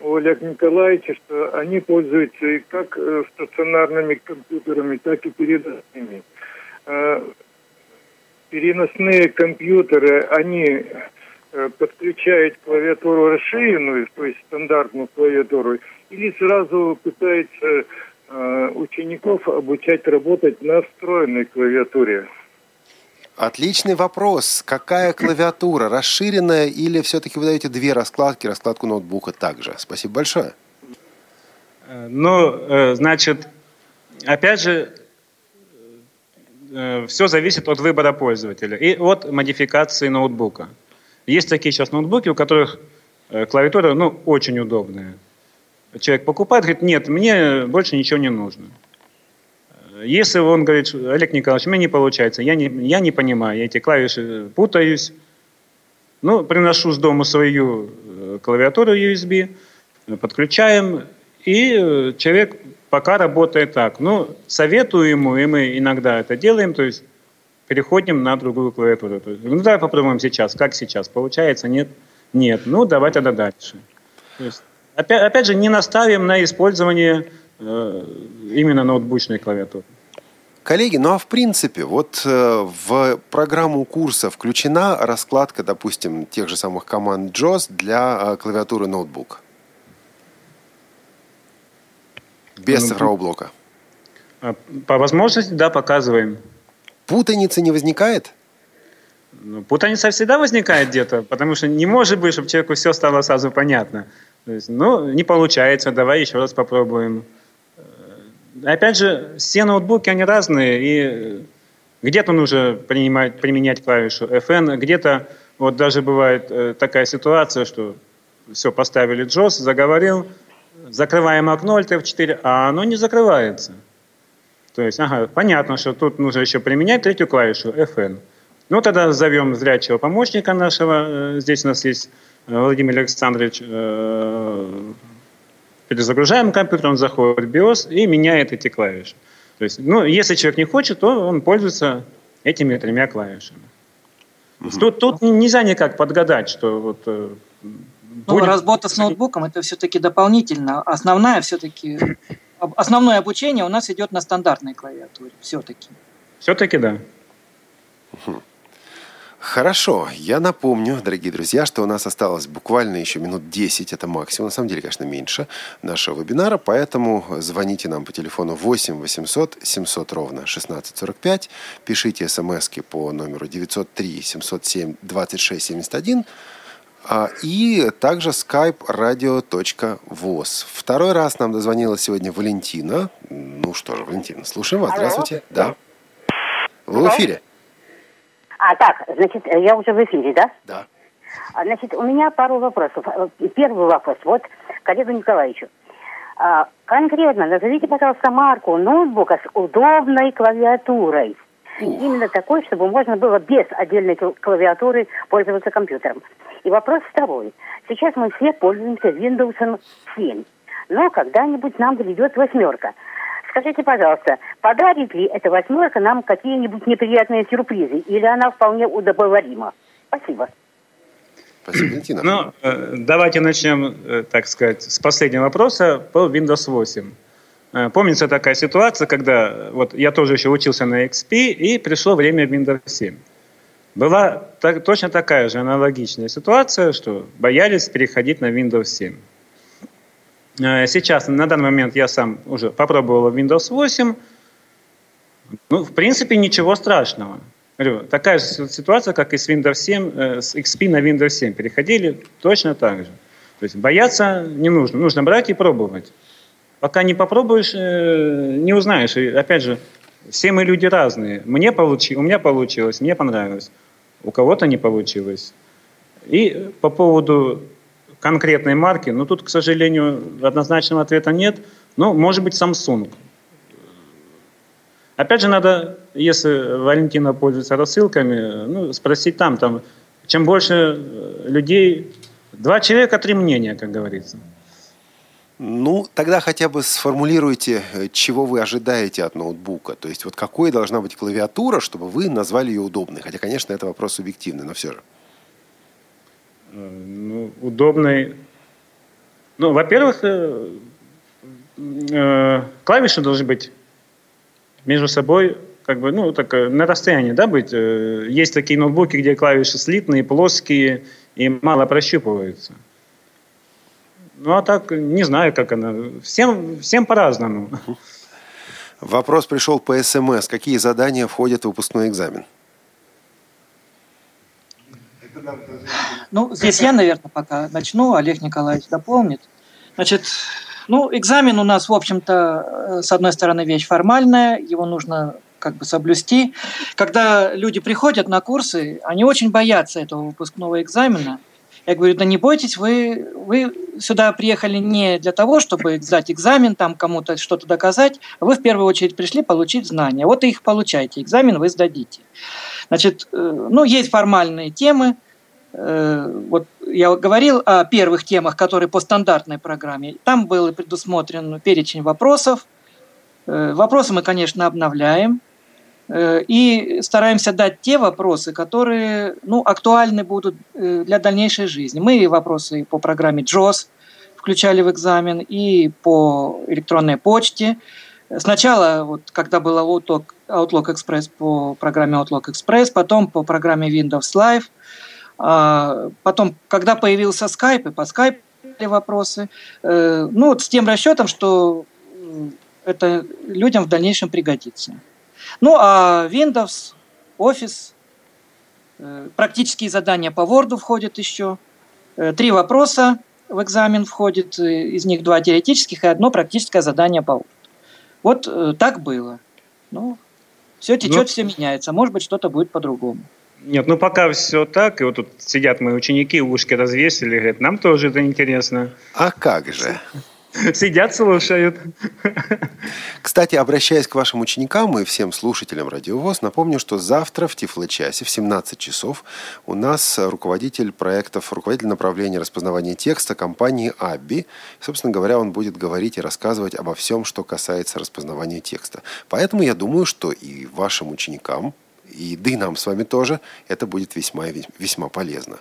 у Олега Николаевича, что они пользуются и как э, стационарными компьютерами, так и переносными. Э, переносные компьютеры, они э, подключают клавиатуру расширенную, то есть стандартную клавиатуру, или сразу пытаются учеников обучать работать на встроенной клавиатуре. Отличный вопрос. Какая клавиатура? Расширенная или все-таки вы даете две раскладки, раскладку ноутбука также? Спасибо большое. Э, ну, э, значит, опять же, э, все зависит от выбора пользователя и от модификации ноутбука. Есть такие сейчас ноутбуки, у которых клавиатура ну, очень удобная. Человек покупает, говорит, нет, мне больше ничего не нужно. Если он говорит, Олег Николаевич, у меня не получается, я не, я не понимаю, я эти клавиши путаюсь, ну, приношу с дома свою э, клавиатуру USB, подключаем, и э, человек пока работает так. Ну, советую ему, и мы иногда это делаем, то есть переходим на другую клавиатуру. То есть, ну, давай попробуем сейчас, как сейчас, получается, нет? Нет, ну, давай тогда дальше. То есть, опять, опять же, не наставим на использование Э, именно ноутбучной клавиатуры. Коллеги, ну а в принципе, вот э, в программу курса включена раскладка, допустим, тех же самых команд JOS для э, клавиатуры ноутбук? Без ну, цифрового блока? А, по возможности, да, показываем. Путаницы не возникает? Ну, путаница всегда возникает где-то, потому что не может быть, чтобы человеку все стало сразу понятно. То есть, ну, не получается, давай еще раз попробуем. Опять же, все ноутбуки, они разные, и где-то нужно принимать, применять клавишу FN, где-то вот даже бывает э, такая ситуация, что все, поставили JOS, заговорил, закрываем окно Alt F4, а оно не закрывается. То есть, ага, понятно, что тут нужно еще применять третью клавишу FN. Ну, тогда зовем зрячего помощника нашего. Э, здесь у нас есть э, Владимир Александрович перезагружаем компьютер, он заходит в BIOS и меняет эти клавиши. То есть, ну, если человек не хочет, то он пользуется этими тремя клавишами. Угу. Тут, тут нельзя никак подгадать, что вот э, ну, работа с ноутбуком это все-таки дополнительно. Основная все-таки основное обучение у нас идет на стандартной клавиатуре. Все-таки. Все-таки да. Хорошо, я напомню, дорогие друзья, что у нас осталось буквально еще минут 10, это максимум, на самом деле, конечно, меньше нашего вебинара, поэтому звоните нам по телефону 8 800 700 ровно 1645, пишите смс по номеру 903 707 26 71, и также skype radio.voz. Второй раз нам дозвонила сегодня Валентина. Ну что же, Валентина, слушаем вас. Здравствуйте. Да. Вы в эфире. А, так, значит, я уже в эфире, да? Да. А, значит, у меня пару вопросов. Э, первый вопрос, вот, коллегу Николаевичу. А, конкретно назовите, пожалуйста, марку ноутбука с удобной клавиатурой. Ух. Именно такой, чтобы можно было без отдельной клавиатуры пользоваться компьютером. И вопрос второй. Сейчас мы все пользуемся Windows 7. Но когда-нибудь нам придет восьмерка. Скажите, пожалуйста, подарит ли эта восьмерка нам какие-нибудь неприятные сюрпризы, или она вполне удобоварима? Спасибо. Спасибо, Валентина. Ну, э, давайте начнем, э, так сказать, с последнего вопроса по Windows 8. Э, помнится такая ситуация, когда вот я тоже еще учился на XP, и пришло время Windows 7. Была так, точно такая же аналогичная ситуация, что боялись переходить на Windows 7. Э, сейчас, на данный момент, я сам уже попробовал Windows 8. Ну, в принципе, ничего страшного. Говорю, такая же ситуация, как и с Windows 7, э, с XP на Windows 7. Переходили точно так же. То есть бояться не нужно. Нужно брать и пробовать. Пока не попробуешь, э, не узнаешь. И опять же, все мы люди разные. Мне получи, у меня получилось, мне понравилось. У кого-то не получилось. И по поводу конкретной марки, но тут, к сожалению, однозначного ответа нет. Ну, может быть, Samsung. Опять же, надо, если Валентина пользуется рассылками, ну, спросить там, там, чем больше людей, два человека, три мнения, как говорится. Ну, тогда хотя бы сформулируйте, чего вы ожидаете от ноутбука. То есть, вот какой должна быть клавиатура, чтобы вы назвали ее удобной. Хотя, конечно, это вопрос субъективный, но все же. Ну, удобной. Ну, во-первых, э, э, клавиши должны быть между собой как бы, ну, так, э, на расстоянии, да, быть. Э, есть такие ноутбуки, где клавиши слитные, плоские и мало прощупываются. Ну, а так, не знаю, как она. Всем, всем по-разному. Вопрос пришел по СМС. Какие задания входят в выпускной экзамен? Ну, здесь я, наверное, пока начну, Олег Николаевич дополнит. Значит, ну, экзамен у нас, в общем-то, с одной стороны, вещь формальная, его нужно как бы соблюсти. Когда люди приходят на курсы, они очень боятся этого выпускного экзамена. Я говорю, да не бойтесь, вы, вы сюда приехали не для того, чтобы сдать экзамен, там кому-то что-то доказать, а вы в первую очередь пришли получить знания. Вот и их получаете, экзамен вы сдадите. Значит, э, ну, есть формальные темы, Э, вот я говорил о первых темах, которые по стандартной программе. Там был предусмотрен перечень вопросов. Э, вопросы мы, конечно, обновляем. Э, и стараемся дать те вопросы, которые ну, актуальны будут для дальнейшей жизни. Мы вопросы по программе JOS включали в экзамен и по электронной почте. Сначала, вот, когда был Outlook, Outlook Express по программе Outlook Express, потом по программе Windows Live – потом, когда появился Skype, и по Skype вопросы, э, ну вот с тем расчетом, что это людям в дальнейшем пригодится. Ну а Windows, Office, э, практические задания по Word входят еще. Э, три вопроса в экзамен входит, из них два теоретических и одно практическое задание по Word. Вот так было. Ну, все течет, ну, все меняется. Может быть, что-то будет по-другому. Нет, ну пока все так, и вот тут сидят мои ученики, ушки развесили, говорят, нам тоже это интересно. А как же? Сидят, слушают. Кстати, обращаясь к вашим ученикам и всем слушателям Радиовоз, напомню, что завтра в Тифлочасе в 17 часов у нас руководитель проектов, руководитель направления распознавания текста компании Абби. Собственно говоря, он будет говорить и рассказывать обо всем, что касается распознавания текста. Поэтому я думаю, что и вашим ученикам, и да и нам с вами тоже, это будет весьма весьма полезно.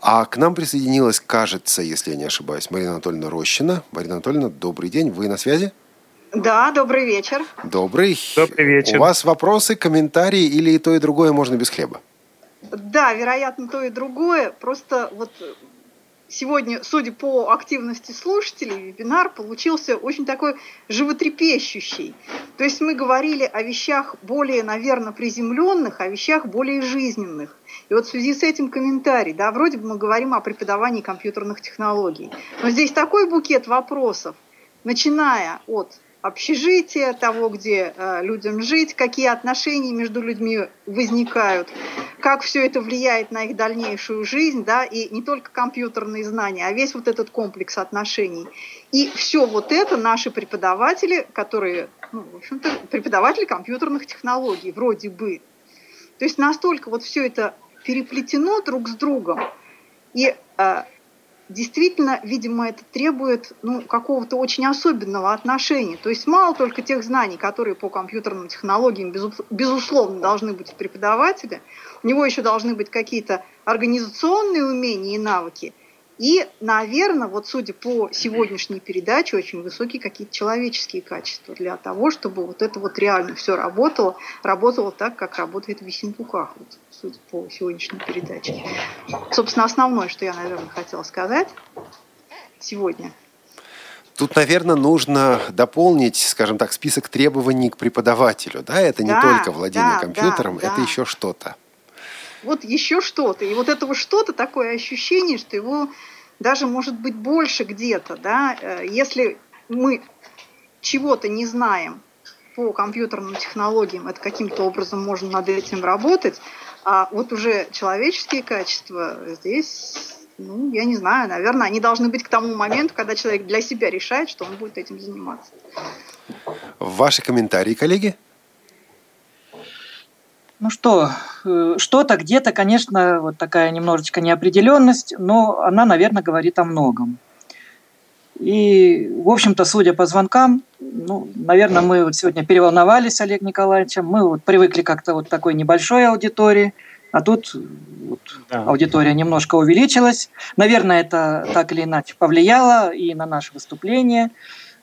А к нам присоединилась, кажется, если я не ошибаюсь, Марина Анатольевна Рощина. Марина Анатольевна, добрый день. Вы на связи? Да, добрый вечер. Добрый. Добрый вечер. У вас вопросы, комментарии или и то, и другое можно без хлеба? Да, вероятно, то и другое. Просто вот сегодня, судя по активности слушателей, вебинар получился очень такой животрепещущий. То есть мы говорили о вещах более, наверное, приземленных, о вещах более жизненных. И вот в связи с этим комментарий, да, вроде бы мы говорим о преподавании компьютерных технологий, но здесь такой букет вопросов, начиная от общежития, того, где э, людям жить, какие отношения между людьми возникают, как все это влияет на их дальнейшую жизнь, да, и не только компьютерные знания, а весь вот этот комплекс отношений. И все вот это наши преподаватели, которые, ну, в общем-то, преподаватели компьютерных технологий, вроде бы. То есть настолько вот все это переплетено друг с другом, и э, действительно, видимо, это требует ну, какого-то очень особенного отношения. То есть мало только тех знаний, которые по компьютерным технологиям, безусловно, должны быть у преподавателя, у него еще должны быть какие-то организационные умения и навыки – и, наверное, вот судя по сегодняшней передаче, очень высокие какие-то человеческие качества для того, чтобы вот это вот реально все работало, работало так, как работает в Висентуках, вот, судя по сегодняшней передаче. Собственно, основное, что я, наверное, хотела сказать сегодня. Тут, наверное, нужно дополнить, скажем так, список требований к преподавателю. Да, это не да, только владение да, компьютером, да, это да. еще что-то вот еще что-то. И вот этого что-то, такое ощущение, что его даже может быть больше где-то, да, э, если мы чего-то не знаем по компьютерным технологиям, это каким-то образом можно над этим работать, а вот уже человеческие качества здесь, ну, я не знаю, наверное, они должны быть к тому моменту, когда человек для себя решает, что он будет этим заниматься. Ваши комментарии, коллеги? Ну что, э, что-то где-то, конечно, вот такая немножечко неопределенность, но она, наверное, говорит о многом. И, в общем-то, судя по звонкам, ну, наверное, мы вот сегодня переволновались с Олегом Николаевичем, мы вот привыкли как-то вот такой небольшой аудитории, А тут вот, да. аудитория немножко увеличилась. Наверное, это так или иначе повлияло и на наше выступление.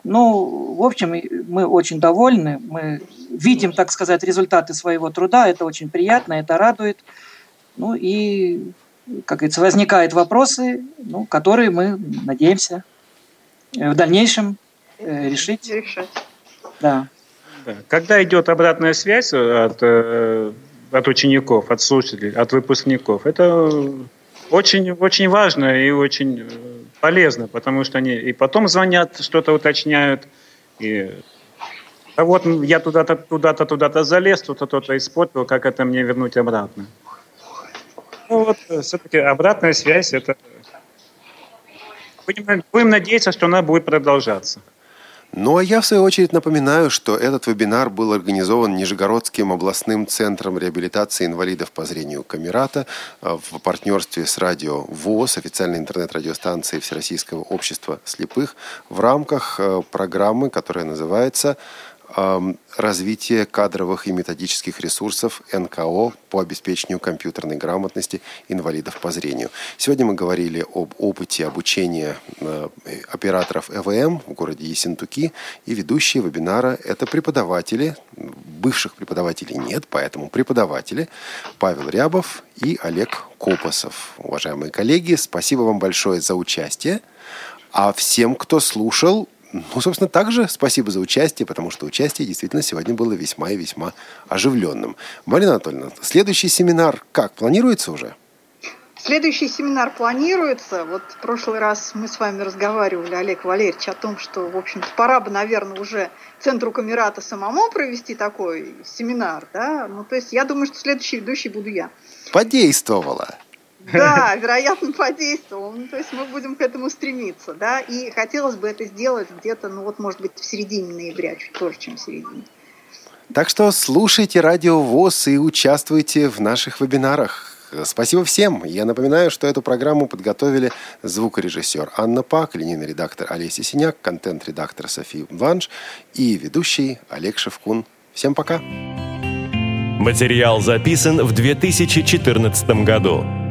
Ну, в общем, мы очень довольны. Мы видим, так сказать, результаты своего труда. Это очень приятно, это радует. Ну и, как говорится, возникают вопросы, ну, которые мы надеемся в дальнейшем э, решить. Решать. Да. Когда идет обратная связь от э, от учеников, от слушателей, от выпускников. Это очень, очень важно и очень э, полезно, потому что они и потом звонят, что-то уточняют, и а вот я туда-то, туда-то, туда-то залез, кто-то то-то испортил, как это мне вернуть обратно. Ну вот, э, все-таки обратная связь, это... Будем, будем надеяться, что она будет продолжаться. Ну а я, в свою очередь, напоминаю, что этот вебинар был организован Нижегородским областным центром реабилитации инвалидов по зрению Камерата э, в партнерстве с радио ВОЗ, официальной интернет-радиостанцией Всероссийского общества слепых, в рамках э, программы, которая называется развитие кадровых и методических ресурсов НКО по обеспечению компьютерной грамотности инвалидов по зрению. Сегодня мы говорили об опыте обучения э, операторов ЭВМ в городе Ессентуки, и ведущие вебинара – это преподаватели, бывших преподавателей нет, поэтому преподаватели Павел Рябов и Олег Копосов. Уважаемые коллеги, спасибо вам большое за участие. А всем, кто слушал, ну, собственно, также спасибо за участие, потому что участие действительно сегодня было весьма и весьма оживленным. Марина Анатольевна, следующий семинар как? Планируется уже? Следующий семинар планируется. Вот в прошлый раз мы с вами разговаривали, Олег Валерьевич, о том, что, в общем-то, пора бы, наверное, уже Центру Камерата самому провести такой семинар, да? Ну, то есть я думаю, что следующий ведущий буду я. Подействовала. Да, вероятно, подействовал. Ну, то есть мы будем к этому стремиться, да, и хотелось бы это сделать где-то, ну вот, может быть, в середине ноября, чуть позже, чем в середине. Так что слушайте Радио ВОЗ и участвуйте в наших вебинарах. Спасибо всем. Я напоминаю, что эту программу подготовили звукорежиссер Анна Пак, линейный редактор Олеся Синяк, контент-редактор София Ванш и ведущий Олег Шевкун. Всем пока. Материал записан в 2014 году.